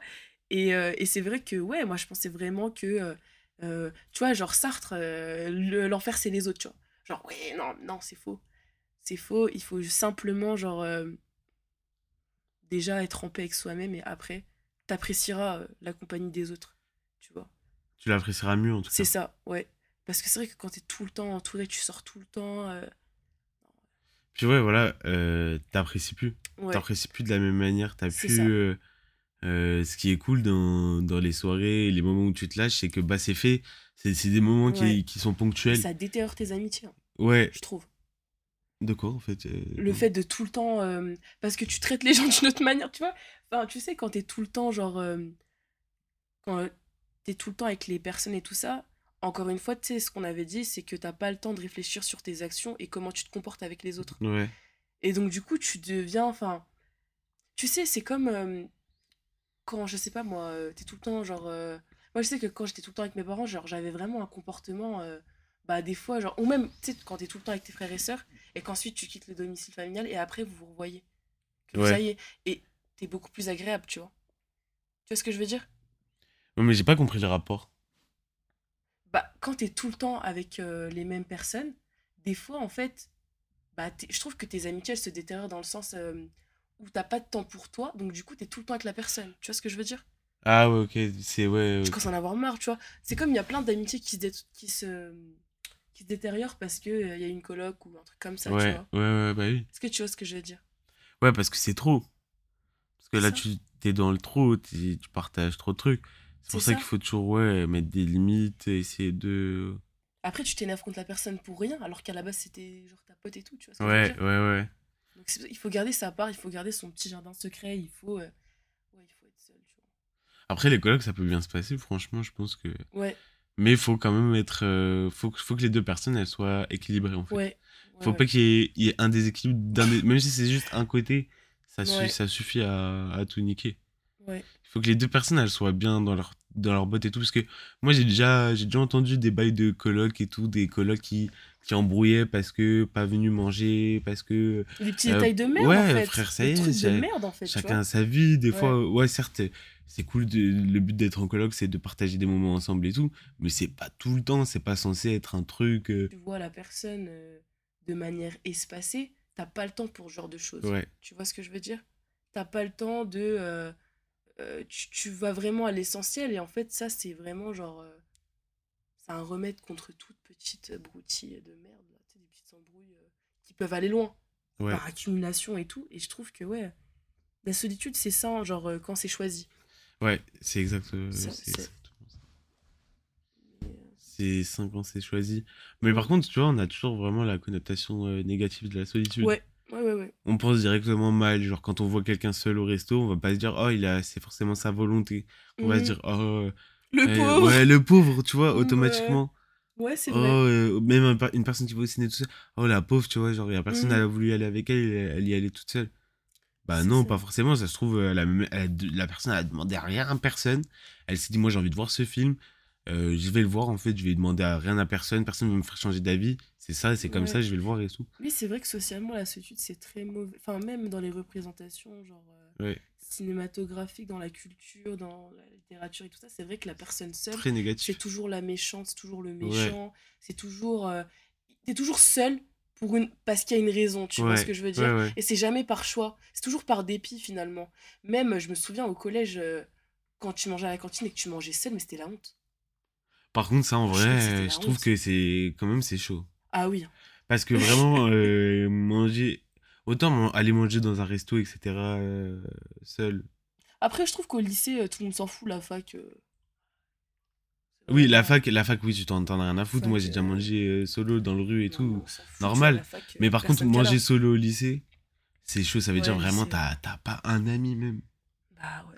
Et, euh, et c'est vrai que, ouais, moi, je pensais vraiment que, euh, euh, tu vois, genre Sartre, euh, le- l'enfer, c'est les autres, tu vois. Genre, ouais, non, non, c'est faux. C'est faux. Il faut simplement, genre, euh, déjà être en paix avec soi-même et après, t'apprécieras la compagnie des autres. Tu l'apprécieras mieux en tout cas. C'est ça, ouais. Parce que c'est vrai que quand t'es tout le temps entouré, tu sors tout le temps. euh, Puis ouais, voilà, euh, t'apprécies plus. ouais. T'apprécies plus de la même manière. T'as plus. euh, euh, ce qui est cool dans, dans les soirées, les moments où tu te lâches, c'est que bah c'est fait. C'est des moments qui, Ouais. qui sont ponctuels. Ça détériore tes amitiés, hein, Ouais. je trouve. De quoi en fait euh, Le fait de tout le temps. euh, parce que tu traites les gens d'une autre manière, tu vois. Enfin, tu sais, quand t'es tout le temps, genre. quand t'es tout le temps avec les personnes et tout ça, encore une fois, tu sais, ce qu'on avait dit, c'est que t'as pas le temps de réfléchir sur tes actions et comment tu te comportes avec les autres. Ouais. Et donc, du coup, tu deviens. Enfin. Tu sais, c'est comme. euh, quand, je sais pas moi, euh, t'es tout le temps, genre. euh, moi, je sais que quand j'étais tout le temps avec mes parents, genre, j'avais vraiment un comportement. euh, bah, des fois, genre. Ou même, tu sais, quand t'es tout le temps avec tes frères et sœurs, et qu'ensuite tu quittes le domicile familial, et après, vous vous revoyez. Que Ouais. Ça y est. Et t'es beaucoup plus agréable, tu vois. Tu vois ce que je veux dire? Ouais, mais j'ai pas compris le rapport. Bah, quand t'es tout le temps avec euh, les mêmes personnes, des fois, en fait, bah, je trouve que tes amitiés, elles se détériorent dans le sens euh, où t'as pas de temps pour toi, donc du coup, t'es tout le temps avec la personne. Tu vois ce que je veux dire? Ah ouais, ok, c'est ouais. Je commence à en avoir marre, tu vois. C'est comme il y a plein d'amitiés qui se, qui se, qui se détériorent parce qu'il il y a une coloc ou un truc comme ça, tu ouais, vois. ouais, ouais, bah oui. Est-ce que tu vois ce que je veux dire? Ouais, parce que c'est trop. Parce que là, Ça. tu t'es dans le t'es- tu partages trop de trucs. C'est pour ça, ça. qu'il faut toujours ouais, mettre des limites, essayer de. Après, tu t'énerves contre la personne pour rien, alors qu'à la base, c'était genre ta pote et tout, tu vois ce que je veux Ouais, dire ouais, ouais. Donc, qu'il faut garder sa part, il faut garder son petit jardin secret, il faut, euh, ouais, il faut être seul, tu Après, les colocs, ça peut bien se passer, franchement, je pense que. vois. Ouais, Mais il faut quand même être. euh, faut, que- faut que les deux personnes, elles soient équilibrées, en fait. ouais. ouais, faut ouais. pas qu'il y, ait- il y ait un déséquilibre, d'un des- même si c'est juste un côté, ça, su- ça suffit à, à tout niquer. Ouais. Il faut que les deux personnes, elles soient bien dans leur, dans leur botte et tout. Parce que moi, j'ai déjà, j'ai déjà entendu des bails de colocs et tout, des colocs qui, qui embrouillaient parce que pas venus manger, parce que Des petits Euh, détails de merde, ouais, en fait. frère, ça Des y est, de merde, en fait, chacun sa vie. Des Ouais. fois, ouais, certes, c'est cool. De, le but d'être en coloc, c'est de partager des moments ensemble et tout. Mais c'est pas tout le temps, c'est pas censé être un truc. euh, Tu vois la personne euh, de manière espacée, t'as pas le temps pour ce genre de choses. ouais. Tu vois ce que je veux dire? T'as pas le temps de. Euh, euh, tu, tu vas vraiment à l'essentiel. Et en fait, ça, c'est vraiment genre. euh, c'est un remède contre toute petite broutille de merde. Là, des petites embrouilles euh, qui peuvent aller loin Ouais. par accumulation et tout. Et je trouve que, ouais, la solitude, c'est ça, genre, euh, quand c'est choisi. Ouais, c'est exact, euh, exactement ça. Euh, C'est 5 ans, c'est choisi. Mais par contre, tu vois, on a toujours vraiment la connotation euh, négative de la solitude. Ouais, ouais, ouais, ouais. On pense directement mal. Genre, quand on voit quelqu'un seul au resto, on va pas se dire, oh, il a, c'est forcément sa volonté. On va se Mhm. dire, oh, Le euh, pauvre ouais, le pauvre, tu vois, automatiquement. Ouais, c'est Oh, vrai. euh, même un une personne qui va au ciné tout seul. Oh, la pauvre, tu vois, genre, y a personne, Mhm. elle a voulu y aller avec elle, elle, y allait toute seule. Bah non, ça. pas forcément, ça se trouve, euh, elle a elle a la personne a demandé à rien à personne. Elle s'est dit, moi j'ai envie de voir ce film, euh, je vais le voir en fait, je vais demander à rien à personne, personne ne va me faire changer d'avis. C'est ça, c'est comme Ouais. ça, je vais le voir et tout. Oui, c'est vrai que socialement, la solitude, c'est très mauvais. Enfin, même dans les représentations, genre euh, Ouais. cinématographiques, dans la culture, dans la littérature et tout ça, c'est vrai que la personne seule, c'est toujours la méchante, c'est toujours le Ouais. méchant, c'est toujours. euh, T'es toujours seul pour une... parce qu'il y a une raison, tu vois ce que je veux dire? Et c'est jamais par choix, c'est toujours par dépit finalement. Même, je me souviens au collège, euh, quand tu mangeais à la cantine et que tu mangeais seul, mais c'était la honte. Par contre, ça en Je trouve que vrai, je trouve que c'est quand même c'est chaud. Ah oui. Parce que vraiment, euh, manger. Autant aller manger dans un resto, etc., euh, seul. Après, je trouve qu'au lycée, euh, tout le monde s'en fout, la fac. euh, Oui, la fac, la fac, oui, tu t'en as rien à foutre. Fac, Moi, j'ai déjà euh, mangé euh, solo dans le rue et Non, tout. normal. fac, Mais par contre, manger solo au lycée, c'est chaud. Ça veut dire vraiment, t'as t'as pas un ami même. Bah ouais.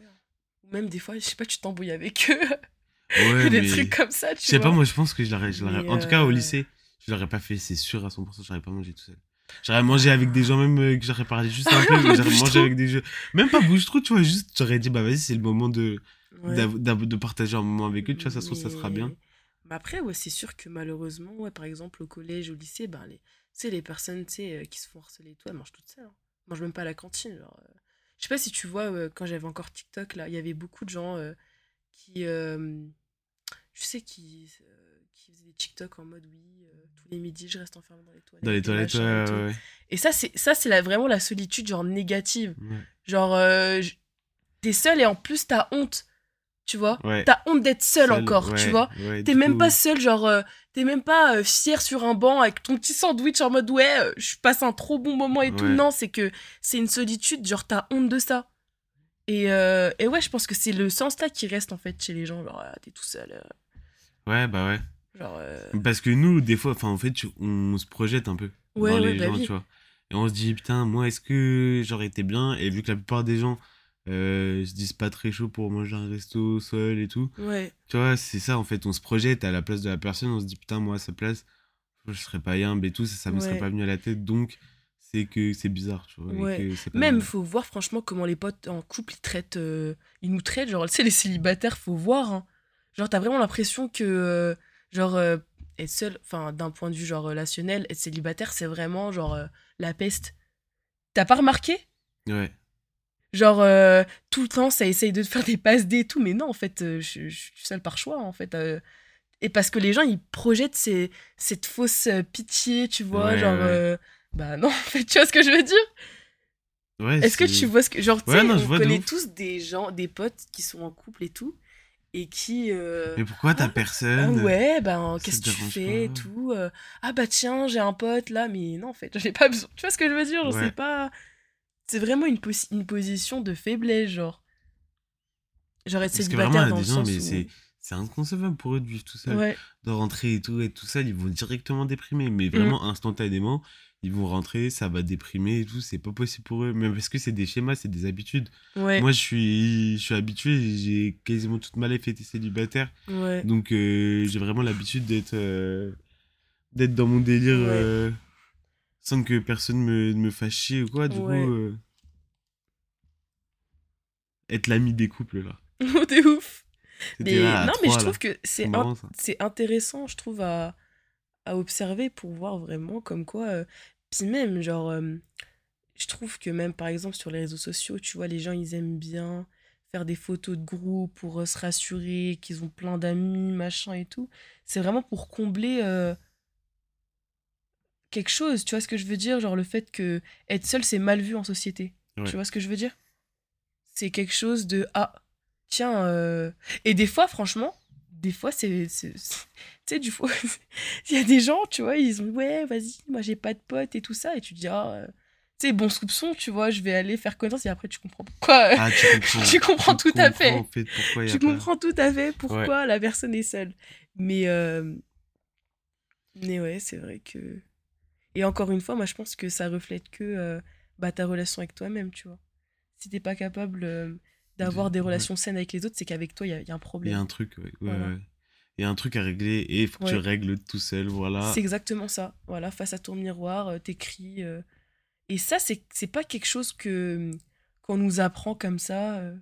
Ou même des fois, je sais pas, tu t'embrouilles avec eux. Ouais, des mais. trucs comme ça, tu Je sais pas, moi, je pense que je l'aurais. Mais, En tout cas, au euh, lycée, je l'aurais pas fait, c'est sûr à 100%. J'aurais pas mangé tout seul. J'aurais mangé avec des gens, même euh, que j'aurais parlé juste un peu. J'aurais mangé avec des jeux. Même pas bouge-trou, tu vois. Juste, j'aurais dit, bah vas-y, c'est le moment de, Ouais. de partager un moment avec eux. Tu vois, ça se trouve, ça sera bien. Mais- après, ouais, c'est sûr que malheureusement, ouais, par exemple, au collège, au lycée, ben, les, tu sais, les personnes tu sais, euh, qui se font harceler et tout, elles mangent toutes seules. Hein. Elles mangent même pas à la cantine. Genre, euh. Je sais pas si tu vois, euh, quand j'avais encore TikTok, là, il y avait beaucoup de gens euh, qui. euh, je sais, qui, euh, qui faisaient des TikTok en mode oui, euh, tous les midis, je reste enfermé dans les toilettes. Dans les et toilettes, machin et ouais, tout. ouais, ouais. Et ça, c'est ça, c'est la- vraiment la solitude, genre négative. Ouais. Genre, t'es seul et en plus, t'as honte. Tu vois. T'as honte d'être seul, encore, tu vois T'es même coup, pas seul, genre, t'es même pas fier sur un banc avec ton petit sandwich en mode ouais, je passe un trop bon moment et tout. Non, c'est que c'est une solitude, genre, t'as honte de ça. Et, euh, et ouais, je pense que c'est le sens là qui reste en fait chez les gens, genre, ah, t'es tout seul. euh, Ouais, bah ouais. genre, euh, Parce que nous, des fois, enfin, en fait, on se projette un peu Ouais, dans ouais, les bah gens, tu vois. Et on se dit, putain, moi, est-ce que j'aurais été bien? Et vu que la plupart des gens euh, se disent pas très chaud pour manger un resto seul et tout, ouais, tu vois, c'est ça, en fait, on se projette à la place de la personne, on se dit, putain, moi, à sa place, je serais pas yambe et tout, ça, ça me serait pas venu à la tête, donc c'est que c'est bizarre, tu vois. et Ouais. que c'est pas Même, normal. faut voir franchement comment les potes en couple ils traitent. euh, ils nous traitent, genre, tu sais, les célibataires, faut voir. hein. Genre, t'as vraiment l'impression que, euh, genre, euh, être seul, enfin, d'un point de vue, genre, relationnel, être célibataire, c'est vraiment, genre, la peste. T'as pas remarqué? Ouais. Genre, tout le temps, ça essaye de te faire des passes D et tout, mais non, en fait, je, je suis seule par choix, en fait. et parce que les gens, ils projettent ces- cette fausse pitié, tu vois, Ouais, genre. ouais. Bah non, en fait, tu vois ce que je veux dire? Ouais, est-ce que tu vois ce que. Genre, tu sais, je on vois de connaît tous des gens, des potes qui sont en couple et tout, et qui. euh, Mais pourquoi t'as Ah, personne? ouais, ben, ça qu'est-ce que tu fais et tout. euh, ah, bah tiens, j'ai un pote là, mais non, en fait, j'en ai pas besoin. Tu vois ce que je veux dire? Genre, Ouais. c'est pas. C'est vraiment une, posi- une position de faiblesse, genre. Genre que célibataire vraiment, dans le sens mais où- c'est inconcevable pour eux de vivre tout seul. Ouais, de rentrer et tout, et tout ça, ils vont directement déprimer. Mm. Mais vraiment instantanément, ils vont rentrer, ça va déprimer et tout, c'est pas possible pour eux. Même parce que c'est des schémas, c'est des habitudes. ouais, Moi, je suis, je suis habitué, j'ai quasiment toute ma life été célibataire. ouais. Donc, euh, j'ai vraiment l'habitude d'être euh, d'être dans mon délire euh, sans que personne me, me fasse chier ou quoi. Du coup, être l'ami des couples, là. de ouf. Mais là, non, mais je là. trouve que c'est intéressant, je trouve, à, à observer pour voir vraiment comme quoi. euh, Puis même, genre, euh, je trouve que même par exemple sur les réseaux sociaux, tu vois, les gens ils aiment bien faire des photos de groupe pour euh, se rassurer qu'ils ont plein d'amis, machin et tout. C'est vraiment pour combler euh, quelque chose, tu vois ce que je veux dire? Genre le fait que être seul c'est mal vu en société. Ouais. Tu vois ce que je veux dire? c'est quelque chose de ah tiens euh, et des fois franchement des fois c'est tu sais du fois il y a des gens tu vois ils ont ouais vas-y moi j'ai pas de potes et tout ça et tu te dis ah euh, tu sais bon soupçon tu vois je vais aller faire connaissance et après tu comprends pourquoi Ah, tu comprends. Tu comprends tout à fait. comprends, En fait, pourquoi tu pas- comprends tout à fait pourquoi la personne est seule. Mais, euh, mais ouais, c'est vrai que. Et encore une fois, moi, je pense que ça reflète que euh, bah, ta relation avec toi-même, tu vois. Si t'es pas capable euh, d'avoir De- des relations saines avec les autres, c'est qu'avec toi, il y, a- il y a un Il y a problème. un truc, ouais. ouais, Voilà. ouais. Il y a un truc à régler et il faut que tu règles tout seul, voilà. C'est exactement ça. Voilà, face à ton miroir, euh, t'écris. euh. Et ça, c'est c'est pas quelque chose que qu'on nous apprend comme ça. euh.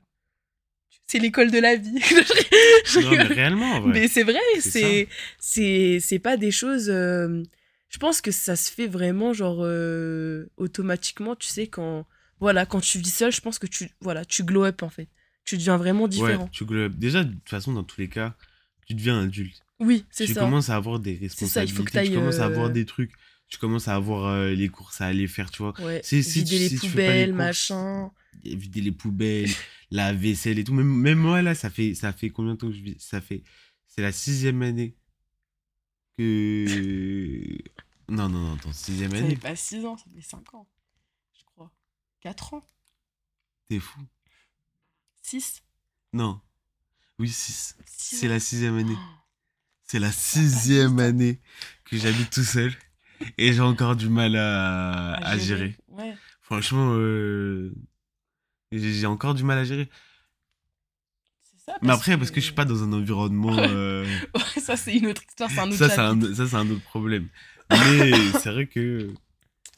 C'est l'école de la vie. Non, mais réellement. Mais c'est vrai, C'est c'est pas des choses. euh, je pense que ça se fait vraiment genre automatiquement, tu sais quand voilà quand tu vis seul, je pense que tu voilà tu glow up en fait, tu deviens vraiment différent. Ouais, tu glow up. Déjà, de toute façon, dans tous les cas, tu deviens adulte. Oui, c'est Tu ça. commences à avoir des ça, il responsabilités. faut que tu commences à avoir euh, des trucs. Tu commences à avoir euh, les courses à aller faire, tu vois. Ouais, Si- si vider tu- les si tu poubelles, courses, machin. Vider les poubelles, la vaisselle et tout. Même, même moi, là, ça fait, ça fait combien de temps que je vis Ça fait. C'est la sixième année que. Non, non, non, attends, sixième Ça année. fait pas 6 ans, ça fait 5 ans. 4 ans T'es fou. 6 Non. Oui, six. 6 C'est la sixième année. C'est la sixième année que j'habite tout seul. Et j'ai encore du mal à, à gérer. Ouais. Franchement, euh, j'ai encore du mal à gérer. Ça. Mais après, parce que je suis pas dans un environnement. euh, Ouais, ça c'est une autre histoire, c'est un autre ça, c'est chapitre. un, ça, c'est un autre problème. Mais c'est vrai que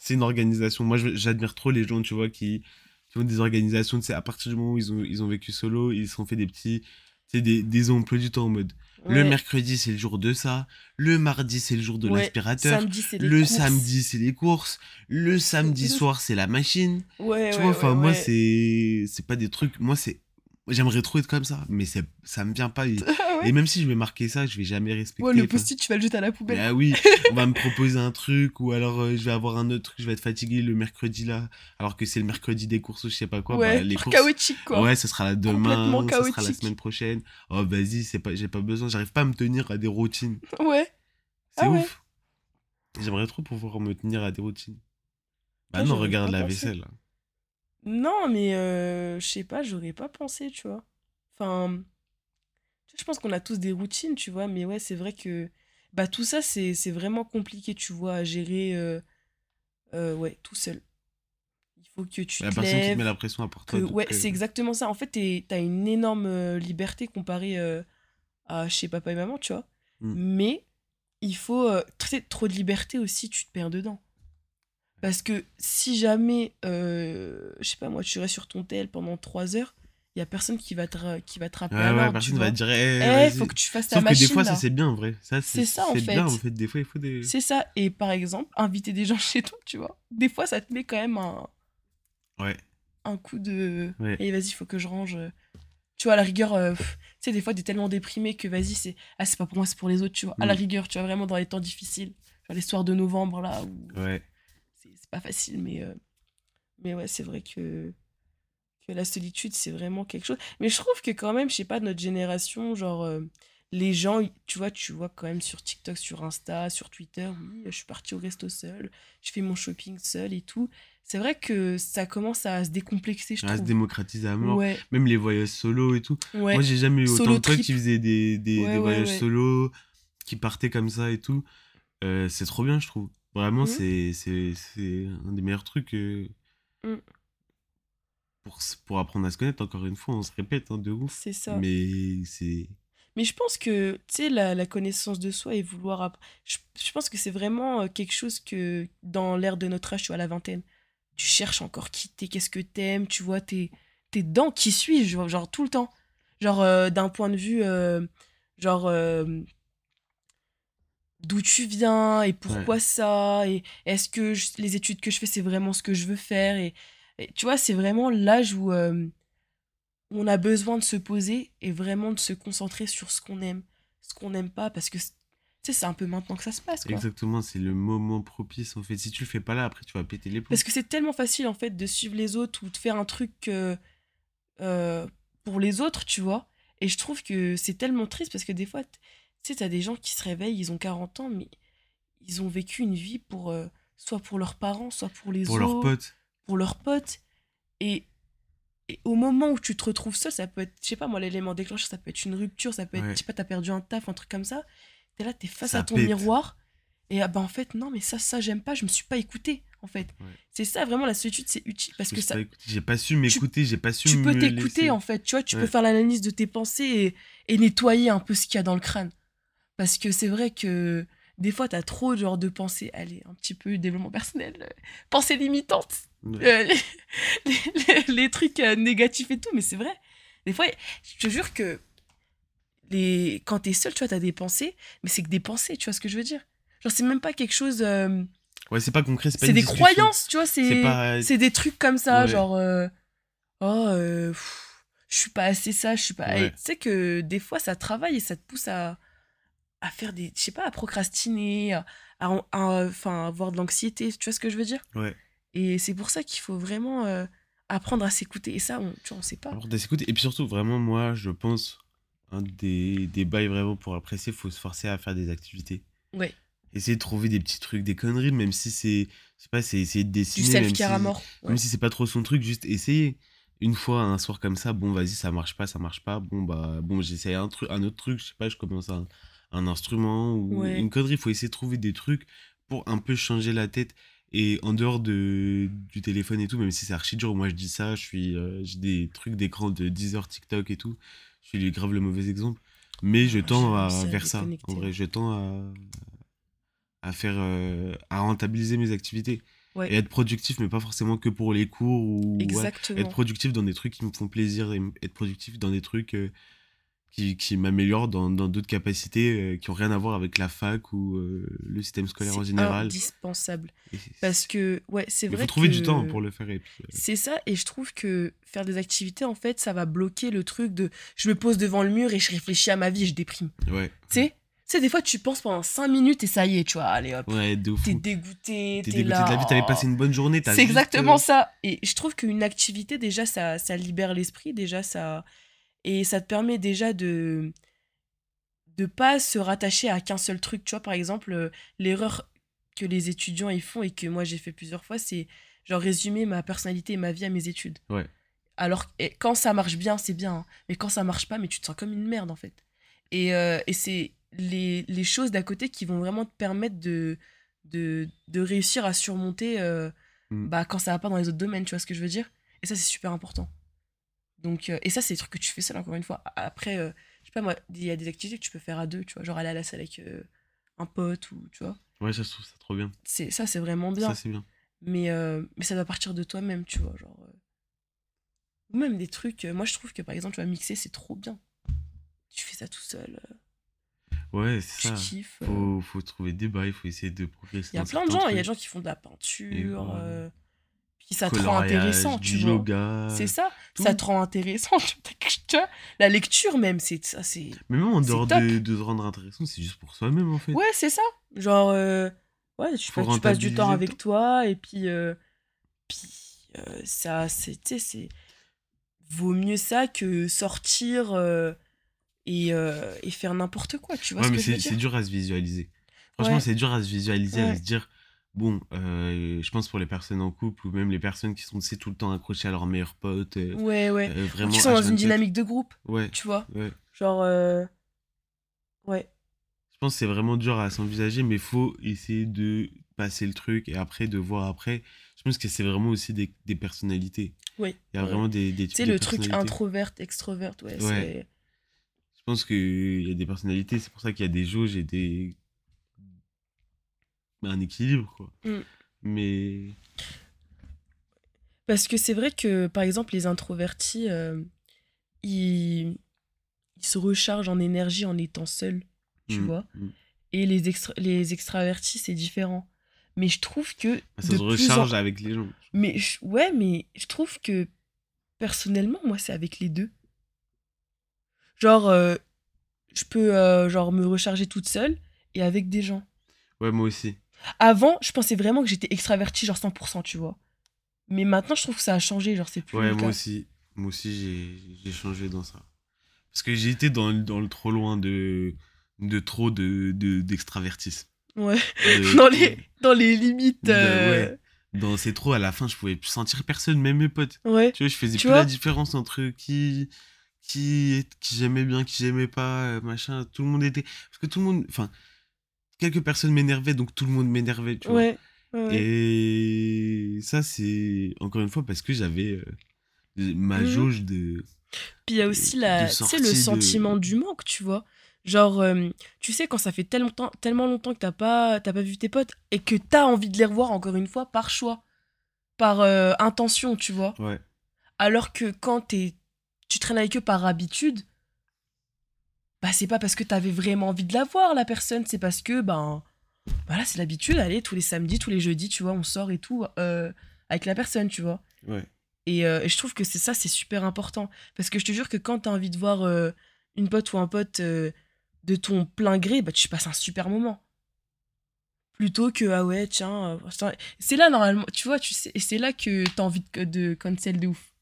c'est une organisation. Moi, j'admire trop les gens, tu vois, qui, qui ont des organisations. Sais, à partir du moment où ils ont, ils ont vécu solo, ils se sont fait des petits. Sais, des, des emplois du temps en mode. Le mercredi, c'est le jour de ça. Le mardi, c'est le jour de Ouais, l'aspirateur. C'est Le courses. samedi, c'est les courses. Le samedi soir, c'est la machine. Ouais, tu vois, enfin, moi, c'est c'est pas des trucs. Moi, c'est. J'aimerais trop être comme ça, mais c'est- ça me vient pas. Et, Ah ouais. et même si je vais marquer ça, je vais jamais respecter. Ouais, le post-it, tu vas le jeter à la poubelle. ah oui, on va me proposer un truc, ou alors euh, je vais avoir un autre truc, je vais être fatigué le mercredi là, alors que c'est le mercredi des courses ou je sais pas quoi. ouais, bah, les courses. chaotique, quoi. Ouais, ce sera la demain, ce sera la semaine prochaine. Oh, vas-y, c'est pas, j'ai pas besoin, j'arrive pas à me tenir à des routines. Ouais. C'est Ah ouais. ouf. J'aimerais trop pouvoir me tenir à des routines. Bah Ah, non, regarde la pensé. vaisselle. là. Non, mais euh, je sais pas, j'aurais pas pensé, tu vois. Enfin, je pense qu'on a tous des routines, tu vois, mais ouais, c'est vrai que bah tout ça, c'est vraiment compliqué, tu vois, à gérer, euh, euh, ouais, tout seul. Il faut que tu La te personne qui te met la pression à donc, ouais, c'est exactement ça. En fait, t'as une énorme liberté comparée à chez papa et maman, tu vois. Mm. Mais il faut trop de liberté aussi, tu te perds dedans. Parce que si jamais, euh, je sais pas moi, tu restes sur ton tel pendant 3 heures, il y a personne qui va te, qui va te rappeler Ouais, ouais, tu personne va te dire, eh, Eh, vas-y. faut que tu fasses ta Sauf que machine des fois, là. ça c'est bien en vrai. Ça, C'est ça, en C'est bien fait. en fait. Des fois, il faut des. C'est ça. Et par exemple, inviter des gens chez toi, tu vois. Des fois, ça te met quand même un, Ouais. un coup de. Ouais. Et vas-y, faut que je range. Tu vois, à la rigueur, euh, tu sais, des fois, t'es tellement déprimé que vas-y, c'est. Ah, c'est pas pour moi, c'est pour les autres, tu vois. À la Mm. rigueur, tu vois, vraiment dans les temps difficiles. Genre les soirs de novembre, là, où Ouais. C'est pas facile, mais. euh, Mais ouais, c'est vrai que. Que la solitude, c'est vraiment quelque chose. Mais je trouve que quand même, je sais pas, notre génération, genre. euh, les gens, tu vois, tu vois quand même sur TikTok, sur Insta, sur Twitter, oui, je suis partie au resto seul, je fais mon shopping seul et tout. C'est vrai que ça commence à se décomplexer, je À se trouve. démocratiser à mort. Ouais, Même les voyages solo et tout. ouais. Moi, j'ai jamais eu autant de trip. qui faisaient des, des, Ouais, des ouais, voyages solo, qui partaient comme ça et tout. Euh, c'est trop bien, je trouve. Vraiment, Mhm. c'est un des meilleurs trucs euh, Mm. pour, pour apprendre à se connaître. Encore une fois, on se répète hein, de ouf. c'est ça. Mais c'est. Mais je pense que, tu sais, la, la connaissance de soi et vouloir... Je, je pense que c'est vraiment euh, quelque chose que, dans l'ère de notre âge, tu vois, à la vingtaine, tu cherches encore qui t'es, qu'est-ce que t'aimes, tu vois, t'es t'es dedans, qui suis-je, genre, genre, tout le temps. Genre, euh, d'un point de vue, euh, genre, euh, d'où tu viens et pourquoi ça, et est-ce que je- les études que je fais, c'est vraiment ce que je veux faire, et, et tu vois, c'est vraiment l'âge où... euh, on a besoin de se poser et vraiment de se concentrer sur ce qu'on aime, ce qu'on n'aime pas, parce que c'est un peu maintenant que ça se passe, quoi. Exactement, c'est le moment propice en fait. Si tu le fais pas là, après tu vas péter les plombs. Parce que c'est tellement facile en fait de suivre les autres ou de faire un truc euh, euh, pour les autres, tu vois. Et je trouve que c'est tellement triste parce que des fois, tu sais, t'as des gens qui se réveillent, ils ont 40 ans, mais ils ont vécu une vie pour euh, soit pour leurs parents, soit pour les Pour autres, leurs potes. pour leurs potes. Et, et au moment où tu te retrouves seul, ça peut être, je sais pas moi, l'élément déclencheur, ça peut être une rupture, ça peut être, Ouais. je sais pas, t'as perdu un taf, un truc comme ça. T'es là, t'es face Ça à ton pète. miroir. Et ah bah en fait, non, mais ça, ça, j'aime pas, je me suis pas écouté, en fait. Ouais. C'est ça, vraiment, la solitude, c'est utile. Parce Je que ça, J'ai pas su m'écouter, j'ai pas su tu peux t'écouter en fait, tu vois, tu Ouais. peux faire l'analyse de tes pensées et, et nettoyer un peu ce qu'il y a dans le crâne. Parce que c'est vrai que des fois, t'as trop genre de pensées, allez, un petit peu développement personnel, euh, pensées limitantes, euh, les, les- les trucs euh, négatifs et tout, mais c'est vrai. Des fois, je te jure que les... quand t'es seul, tu vois, t'as des pensées, mais c'est que des pensées, tu vois ce que je veux dire? Genre, c'est même pas quelque chose... Ouais, c'est pas concret, c'est pas c'est une des discussion. croyances, tu vois, C'est pas- des trucs comme ça, Ouais. genre oh je suis pas assez ça, je suis pas Ouais. tu sais que des fois ça travaille et ça te pousse à à faire des je sais pas à procrastiner, à à- à- enfin avoir de l'anxiété, tu vois ce que je veux dire? Ouais. Et c'est pour ça qu'il faut vraiment euh, apprendre à s'écouter et ça on tu vois, on sait pas. D'être écoute. Et puis surtout, vraiment, moi, je pense, un des, des bails vraiment pour apprécier, faut se forcer à faire des activités. Ouais. Essayer de trouver des petits trucs, des conneries, même si c'est, sais pas, c'est essayer de Du dessiner. même self-care à si- mort. ouais. Même si c'est pas trop son truc, juste essayer. Une fois, un soir comme ça, bon, vas-y, ça marche pas, ça marche pas. Bon, bah, bon, j'essaye un, truc, un autre truc, je sais pas, je commence un, un instrument ou Ouais. une connerie. faut essayer de trouver des trucs pour un peu changer la tête. Et en dehors de, du téléphone et tout, même si c'est archi dur, moi je dis ça, je suis, euh, j'ai des trucs d'écran de 10 heures TikTok et tout. Je suis grave le mauvais exemple. Mais je Moi, tends à, vers ça. En vrai, je tends à, à faire, euh, à rentabiliser mes activités. Ouais. Et être productif, mais pas forcément que pour les cours ou ouais, être productif dans des trucs qui me font plaisir et être productif dans des trucs euh, qui, qui m'améliorent dans d'autres capacités euh, qui ont rien à voir avec la fac ou euh, le système scolaire en C'est général. indispensable Et c'est- parce que ouais, c'est il vrai faut trouver du temps pour le faire. Et puis, euh, C'est ça, et je trouve que faire des activités, en fait, ça va bloquer le truc de je me pose devant le mur et je réfléchis à ma vie et je déprime. ouais. Tu sais? Tu sais, des fois, tu penses pendant 5 minutes et ça y est, tu vois, allez hop, Ouais, t'es dégoûté, t'es dégoûté là. de la vie, t'avais passé une bonne journée. t'as C'est exactement euh, ça. Et je trouve qu'une activité, déjà, ça, ça libère l'esprit, déjà, ça. Et ça te permet déjà de de pas se rattacher à qu'un seul truc. Tu vois, par exemple, euh, l'erreur que les étudiants ils font et que moi j'ai fait plusieurs fois, c'est genre résumer ma personnalité et ma vie à mes études. Ouais. Alors, et quand ça marche bien, c'est bien. hein. Mais quand ça marche pas, mais tu te sens comme une merde, en fait. Et, euh, et c'est les, les choses d'à côté qui vont vraiment te permettre de, de, de réussir à surmonter euh, Mm. bah, quand ça va pas dans les autres domaines, tu vois ce que je veux dire? Et ça, c'est super important. Donc, euh, et ça, c'est des trucs que tu fais seul, encore une fois. Après, euh, je sais pas moi, il y a des activités que tu peux faire à deux, tu vois, genre aller à la salle avec euh, un pote ou, tu vois. Ouais, ça, je trouve ça trop bien. C'est, ça, c'est vraiment bien. Ça, c'est bien. mais, mais ça doit partir de toi-même, tu vois, genre... Ou même des trucs... moi, je trouve que, par exemple, tu vas mixer, c'est trop bien. Tu fais ça tout seul, Ouais, c'est ça. kiffes. Faut, faut trouver des bails, faut essayer de progresser. Il y a plein de gens, il y a des gens qui font de la peinture, puis ça te rend intéressant, du tu vois. yoga. C'est ça. Ça te rend intéressant. tu vois. La lecture même, c'est ça, c'est... Mais même en dehors de, de se rendre intéressant, c'est juste pour soi-même en fait. Ouais, c'est ça. Genre, euh, ouais, tu, tu passes du temps avec toi, et puis, euh, puis euh, ça, c'est, tu sais, c'est... Vaut mieux ça que sortir euh, et, et faire n'importe quoi, tu vois Ouais, ce mais c'est dur à se visualiser. Franchement, Ouais. c'est dur à se visualiser, à Ouais. se dire, bon, euh, je pense pour les personnes en couple ou même les personnes qui sont tout le temps accrochées à leur meilleur pote, euh, Ouais, ouais. euh, vraiment. qui sont dans une H24. dynamique de groupe, Ouais, tu vois. ouais. Genre, euh, ouais. Je pense que c'est vraiment dur à s'envisager, mais faut essayer de passer le truc et après de voir après. Je pense que c'est vraiment aussi des, des personnalités. Oui. Il y a ouais. vraiment des, des Tu sais, le truc introverte, extroverte, ouais, Ouais. Je pense qu'il y a des personnalités, c'est pour ça qu'il y a des jauges et des. Un équilibre, quoi. Mm. Mais. Parce que c'est vrai que, par exemple, les introvertis, euh, ils... ils se rechargent en énergie en étant seuls, tu Mm, vois. mm. Et les, extra- les extravertis, c'est différent. Mais je trouve que... Bah, Ça de se plus en- recharge avec les gens. Mais je- ouais, mais je trouve que personnellement, moi, c'est avec les deux. Genre, euh, je peux euh, genre me recharger toute seule et avec des gens. Ouais, moi aussi. Avant, je pensais vraiment que j'étais extravertie, genre 100%, tu vois. Mais maintenant, je trouve que ça a changé, genre c'est plus Ouais, moi aussi. Moi aussi, j'ai changé dans ça. Parce que j'ai été dans, dans le trop loin de, de trop de, de, d'extravertisme. Ouais. De- Dans les, dans les limites. euh, ouais. Dans ces trop, à la fin, je pouvais plus sentir personne, même mes potes. ouais. Tu vois, je faisais Tu plus la différence entre qui, qui, qui j'aimais bien, qui j'aimais pas, euh, machin. Tout le monde était. Parce que tout le monde. Enfin, quelques personnes m'énervaient, donc tout le monde m'énervait, tu vois. Ouais. ouais, ouais. Et ça, c'est encore une fois parce que j'avais euh, ma Mhm. jauge de. Puis il y a aussi de la, le de- sentiment du manque, tu vois. Genre, euh, tu sais, quand ça fait tellement longtemps, tellement longtemps que t'as pas, pas vu tes potes et que t'as envie de les revoir encore une fois par choix, par euh, intention, tu vois. Ouais. Alors que quand tu traînes avec eux par habitude, bah c'est pas parce que t'avais vraiment envie de la voir, la personne, c'est parce que, ben, voilà, c'est l'habitude, allez, tous les samedis, tous les jeudis, tu vois, on sort et tout, euh, avec la personne, tu vois. Ouais. Et, euh, et je trouve que c'est ça, c'est super important. Parce que je te jure que quand t'as envie de voir euh, une pote ou un pote de ton plein gré, bah tu passes un super moment. Plutôt que, ah ouais, tiens, c'est là normalement, tu vois, tu sais, et c'est là que t'as envie de, de cancel de ouf.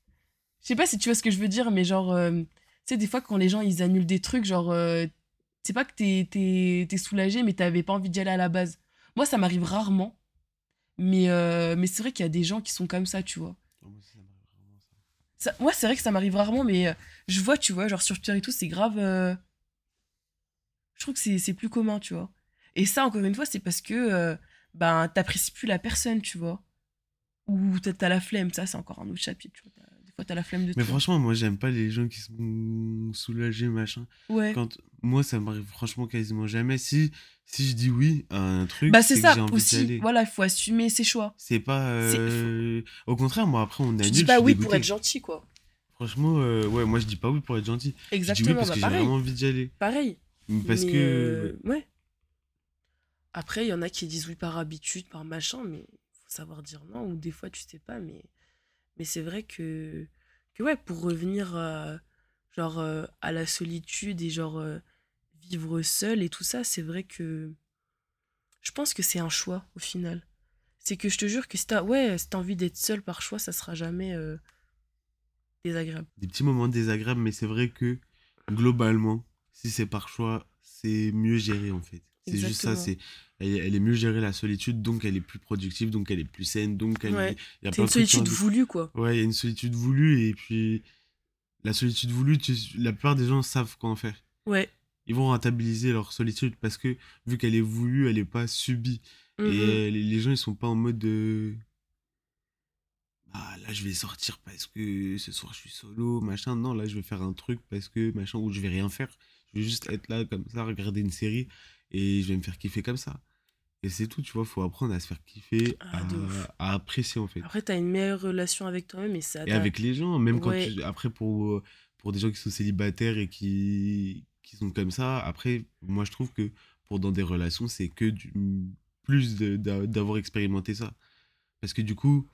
Je sais pas si tu vois ce que je veux dire, mais genre, sais, des fois quand les gens ils annulent des trucs, genre, euh, c'est pas que t'es, t'es, t'es soulagé, mais t'avais pas envie d'y aller à la base. Moi, ça m'arrive rarement. Mais, euh, mais c'est vrai qu'il y a des gens qui sont comme ça, tu vois. Oh, moi, ça m'arrive ça. Ça, moi, c'est vrai que ça m'arrive rarement, mais euh, je vois, tu vois, genre sur Twitter et tout, c'est grave. euh, Je trouve que c'est c'est plus commun, tu vois. Et ça, encore une fois, c'est parce que ben, t'apprécies plus la personne, tu vois. Ou t'as t'as la flemme, ça, c'est encore un autre chapitre, tu vois. T'as- la flemme de Mais tout. franchement, moi, j'aime pas les gens qui sont soulagés, machin. Ouais. Quand moi, ça m'arrive franchement quasiment jamais. Si, si je dis oui à un truc, Bah, c'est que ça envie d'y aussi. Voilà, il faut assumer ses choix. C'est pas. Euh, Au contraire, moi, après, on annule. Tu dis pas oui pour dégoûté. être gentil, quoi. Franchement, euh, ouais, moi, je dis pas oui pour être gentil. Je dis oui Exactement, parce bah, que j'ai vraiment envie d'y aller. Pareil. Parce Mais, que. euh, ouais. Après, il y en a qui disent oui par habitude, par machin, mais faut savoir dire non, ou des fois tu sais pas, mais, mais c'est vrai que, que ouais, pour revenir à, genre, euh, à la solitude et genre euh, vivre seul et tout ça, c'est vrai que je pense que c'est un choix au final. C'est que je te jure que si t'as ouais, envie d'être seul par choix, ça sera jamais euh, désagréable. Des petits moments désagréables, mais c'est vrai que globalement, si c'est par choix, c'est mieux géré en fait. C'est juste ça, c'est elle, est- elle est mieux gérée la solitude, donc elle est plus productive, donc elle est plus saine, donc elle Ouais. y a C'est une solitude voulue, quoi. Ouais, il y a une solitude voulue et puis la solitude voulue, tu- la plupart des gens savent quoi en faire. Ouais. Ils vont rentabiliser leur solitude parce que vu qu'elle est voulue, elle est pas subie. Et les, les gens, ils sont pas en mode de. Ah, là, je vais sortir parce que ce soir, je suis solo, machin. Non, là, je vais faire un truc parce que machin, ou je vais rien faire. Je vais juste être là comme ça, regarder une série et je vais me faire kiffer comme ça. Et c'est tout, tu vois, faut apprendre à se faire kiffer, Ah, à, apprécier en fait. Après, t'as une meilleure relation avec toi-même et ça. Et avec les gens, même quand tu- après pour, euh, pour des gens qui sont célibataires et qui, qui sont comme ça, après, moi je trouve que pour dans des relations, c'est que du plus d'avoir expérimenté ça. Parce que du coup,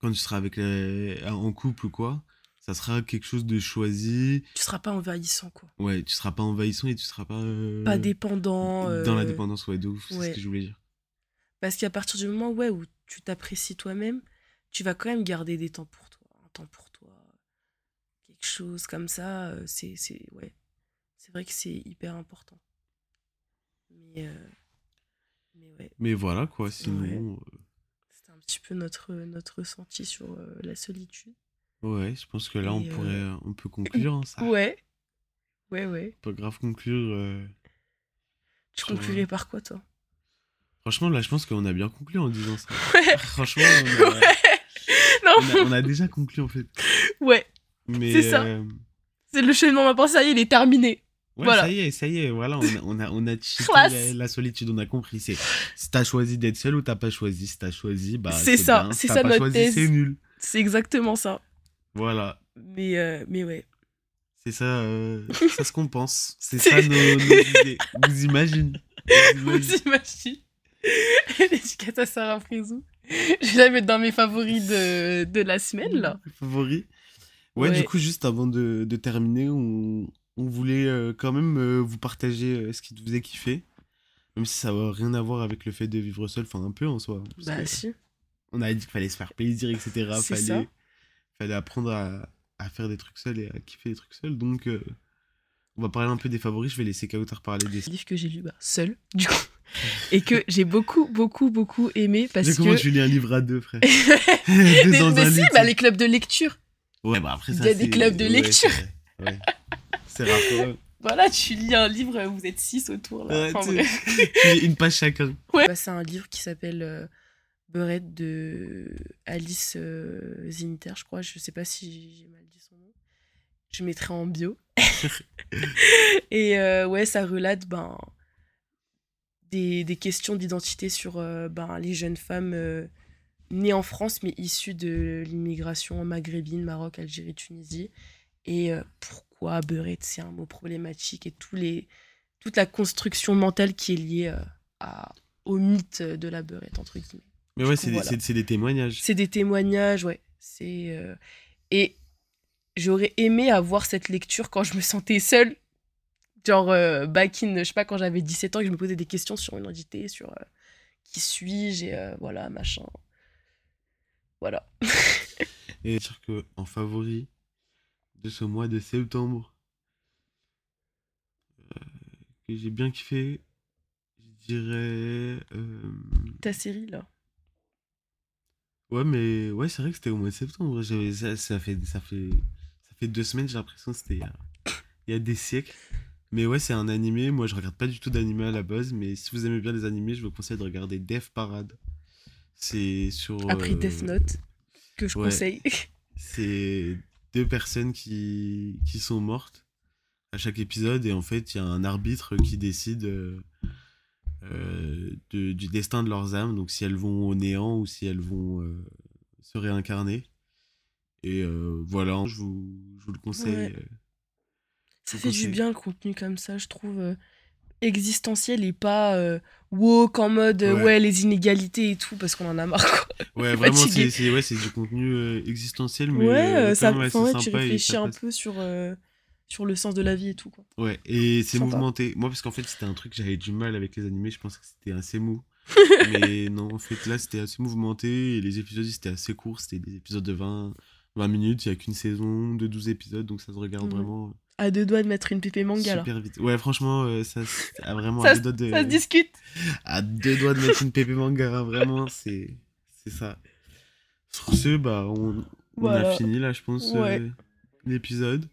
quand tu seras avec les- en couple ou quoi, ça sera quelque chose de choisi. Tu seras pas envahissant, quoi. Ouais, tu seras pas envahissant et tu seras pas. euh, Pas dépendant. Dans la euh, dépendance, ouais, de ouf, c'est ce que je voulais dire. Parce qu'à partir du moment ouais, où tu t'apprécies toi-même, tu vas quand même garder des temps pour toi. Un temps pour toi. Quelque chose comme ça. euh, C'est. c'est- Ouais. C'est vrai que c'est hyper important. Mais. euh, Mais ouais. Mais voilà, quoi, sinon. Ouais. C'était un petit peu notre, notre ressenti sur euh, la solitude. Ouais, je pense que là, on Et, euh, pourrait. On peut conclure, hein, ça. Ouais. Ouais, ouais. peut grave conclure. euh, Tu Sur, conclurais euh, par quoi, toi? Franchement, là, je pense qu'on a bien conclu en disant ça. Ouais. Franchement, on a, on a- on a déjà conclu en fait. ouais. Mais C'est ça. euh, C'est le cheminement de ma pensée, ça y est, il est terminé. ouais, Voilà. ça y est, ça y est. Voilà, on a, on a, on a checké Classe. la, la solitude, on a compris. C'est si t'as choisi d'être seul ou t'as pas choisi. Si t'as choisi, bah C'est ça, bien. Si c'est t'as ça pas notre choisi, thèse. c'est nul. C'est exactement ça. Voilà, Mais, euh, mais ouais. c'est ça, euh, c'est ce qu'on pense. C'est ça nos, nos idées. Vous imaginez Vous imaginez L'éducateur à Sarah Frézou. Je vais la mettre dans mes favoris de, de la semaine, là. Favori. Ouais, Ouais. du coup, juste avant de, de terminer, on, on voulait euh, quand même euh, vous partager euh, ce qui vous faisait kiffer. Même si ça n'a rien à voir avec le fait de vivre seul, enfin un peu en soi. parce Bah si. On a dit qu'il fallait se faire plaisir, etc. C'est Fallait, ça. Fallait apprendre à, à faire des trucs seuls et à kiffer des trucs seuls. Donc, euh, on va parler un peu des favoris. Je vais laisser Kautar parler des. livre que j'ai lu bah, seul, du coup. Et que j'ai beaucoup, beaucoup, beaucoup aimé parce Mais que. comment tu lis un livre à deux, frère Deux mais, mais si, bah, les clubs de lecture. Ouais, bah après Il ça. y a des clubs de ouais, lecture. ouais. C'est rare. Voilà, tu lis un livre, vous êtes six autour là. Ouais, Enfin, tu- bref. Puis Une page chacun. Ouais. Bah, c'est un livre qui s'appelle euh, Beurette de Alice euh, Zinter, je crois. Je sais pas si j'ai mal dit son nom. Je mettrai en bio. Et euh, ouais, ça relate ben, des, des questions d'identité sur euh, ben, les jeunes femmes euh, nées en France mais issues de l'immigration maghrébine, Maroc, Algérie, Tunisie. Et pourquoi Beurette, c'est un mot problématique et tous les, toute la construction mentale qui est liée à, au mythe de la beurette, entre guillemets. Mais ouais, c'est des- voilà. des témoignages. C'est des témoignages, ouais. C'est euh, Et j'aurais aimé avoir cette lecture quand je me sentais seule. Genre, euh, back in, je sais pas, quand j'avais 17 ans, et que je me posais des questions sur une identité, sur euh, qui suis-je, et euh, voilà, machin. Voilà. Et dire que en favori de ce mois de septembre, que j'ai bien kiffé, je dirais. Ta série, là. Ouais, mais ouais, c'est vrai que c'était au mois de septembre. J'avais- Ça, ça fait, ça, fait, ça fait deux semaines, j'ai l'impression que c'était il y a, il y a des siècles. Mais ouais, c'est un animé. Moi, je regarde pas du tout d'animé à la base, mais si vous aimez bien les animés, je vous conseille de regarder Death Parade. C'est sur. Après euh, Death Note, que je ouais. conseille. C'est deux personnes qui, qui sont mortes à chaque épisode et en fait il y a un arbitre qui décide euh, euh, de- du destin de leurs âmes, donc si elles vont au néant ou si elles vont euh, se réincarner. Et euh, voilà, je vous, je vous le conseille. Ouais. Ça fait du bien le contenu comme ça, je trouve. existentiel et pas euh, woke en mode Ouais. ouais. les inégalités et tout parce qu'on en a marre quoi. Ouais, vraiment, c'est ouais, du contenu euh, existentiel, mais ouais, euh, ça, même ouais, tu sympa et réfléchis un passe. peu sur, sur le sens de la vie et tout quoi. Ouais, et c'est mouvementé. Moi, parce qu'en fait, c'était un truc, j'avais du mal avec les animés, je pensais que c'était assez mou. Mais non, en fait, là, c'était assez mouvementé, et les épisodes, ils étaient assez courts, c'était des épisodes de 20, 20 minutes, il n'y a qu'une saison de 12 épisodes, donc ça se regarde Mhm. vraiment À deux doigts de mettre une pépé manga là. super vite. Ouais, franchement, euh, ça, c'est- a vraiment Ça à se- deux doigts de... Ça se discute. à deux doigts de mettre une pépé manga, hein, vraiment, c'est c'est ça. Sur ce, bah, on, a fini, là, je pense, Ouais. euh, l'épisode.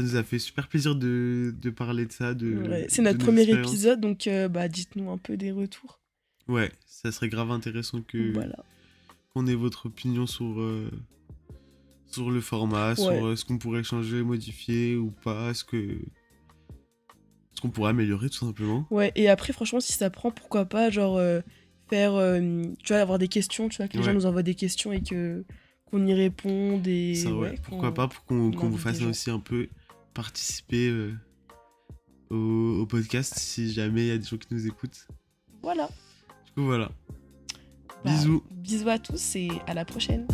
Ça nous a fait super plaisir de, de parler de ça, de... Ouais, C'est notre premier épisode donc euh, bah dites-nous un peu des retours. Ouais, ça serait grave intéressant que Voilà. qu'on ait votre opinion sur euh, sur le format, sur euh, ce qu'on pourrait changer, modifier ou pas, ce que ce qu'on pourrait améliorer tout simplement. Ouais, et après, franchement, si ça prend, pourquoi pas, genre, faire, tu vois, avoir des questions, tu vois, que les gens nous envoient des questions et que qu'on y réponde et Ça, ouais, ouais, pourquoi pas pour qu'on vous fasse aussi un peu participer euh, au, au podcast si jamais il y a des gens qui nous écoutent. Voilà. Du coup voilà. Bah, Bisous. Bisous à tous et à la prochaine.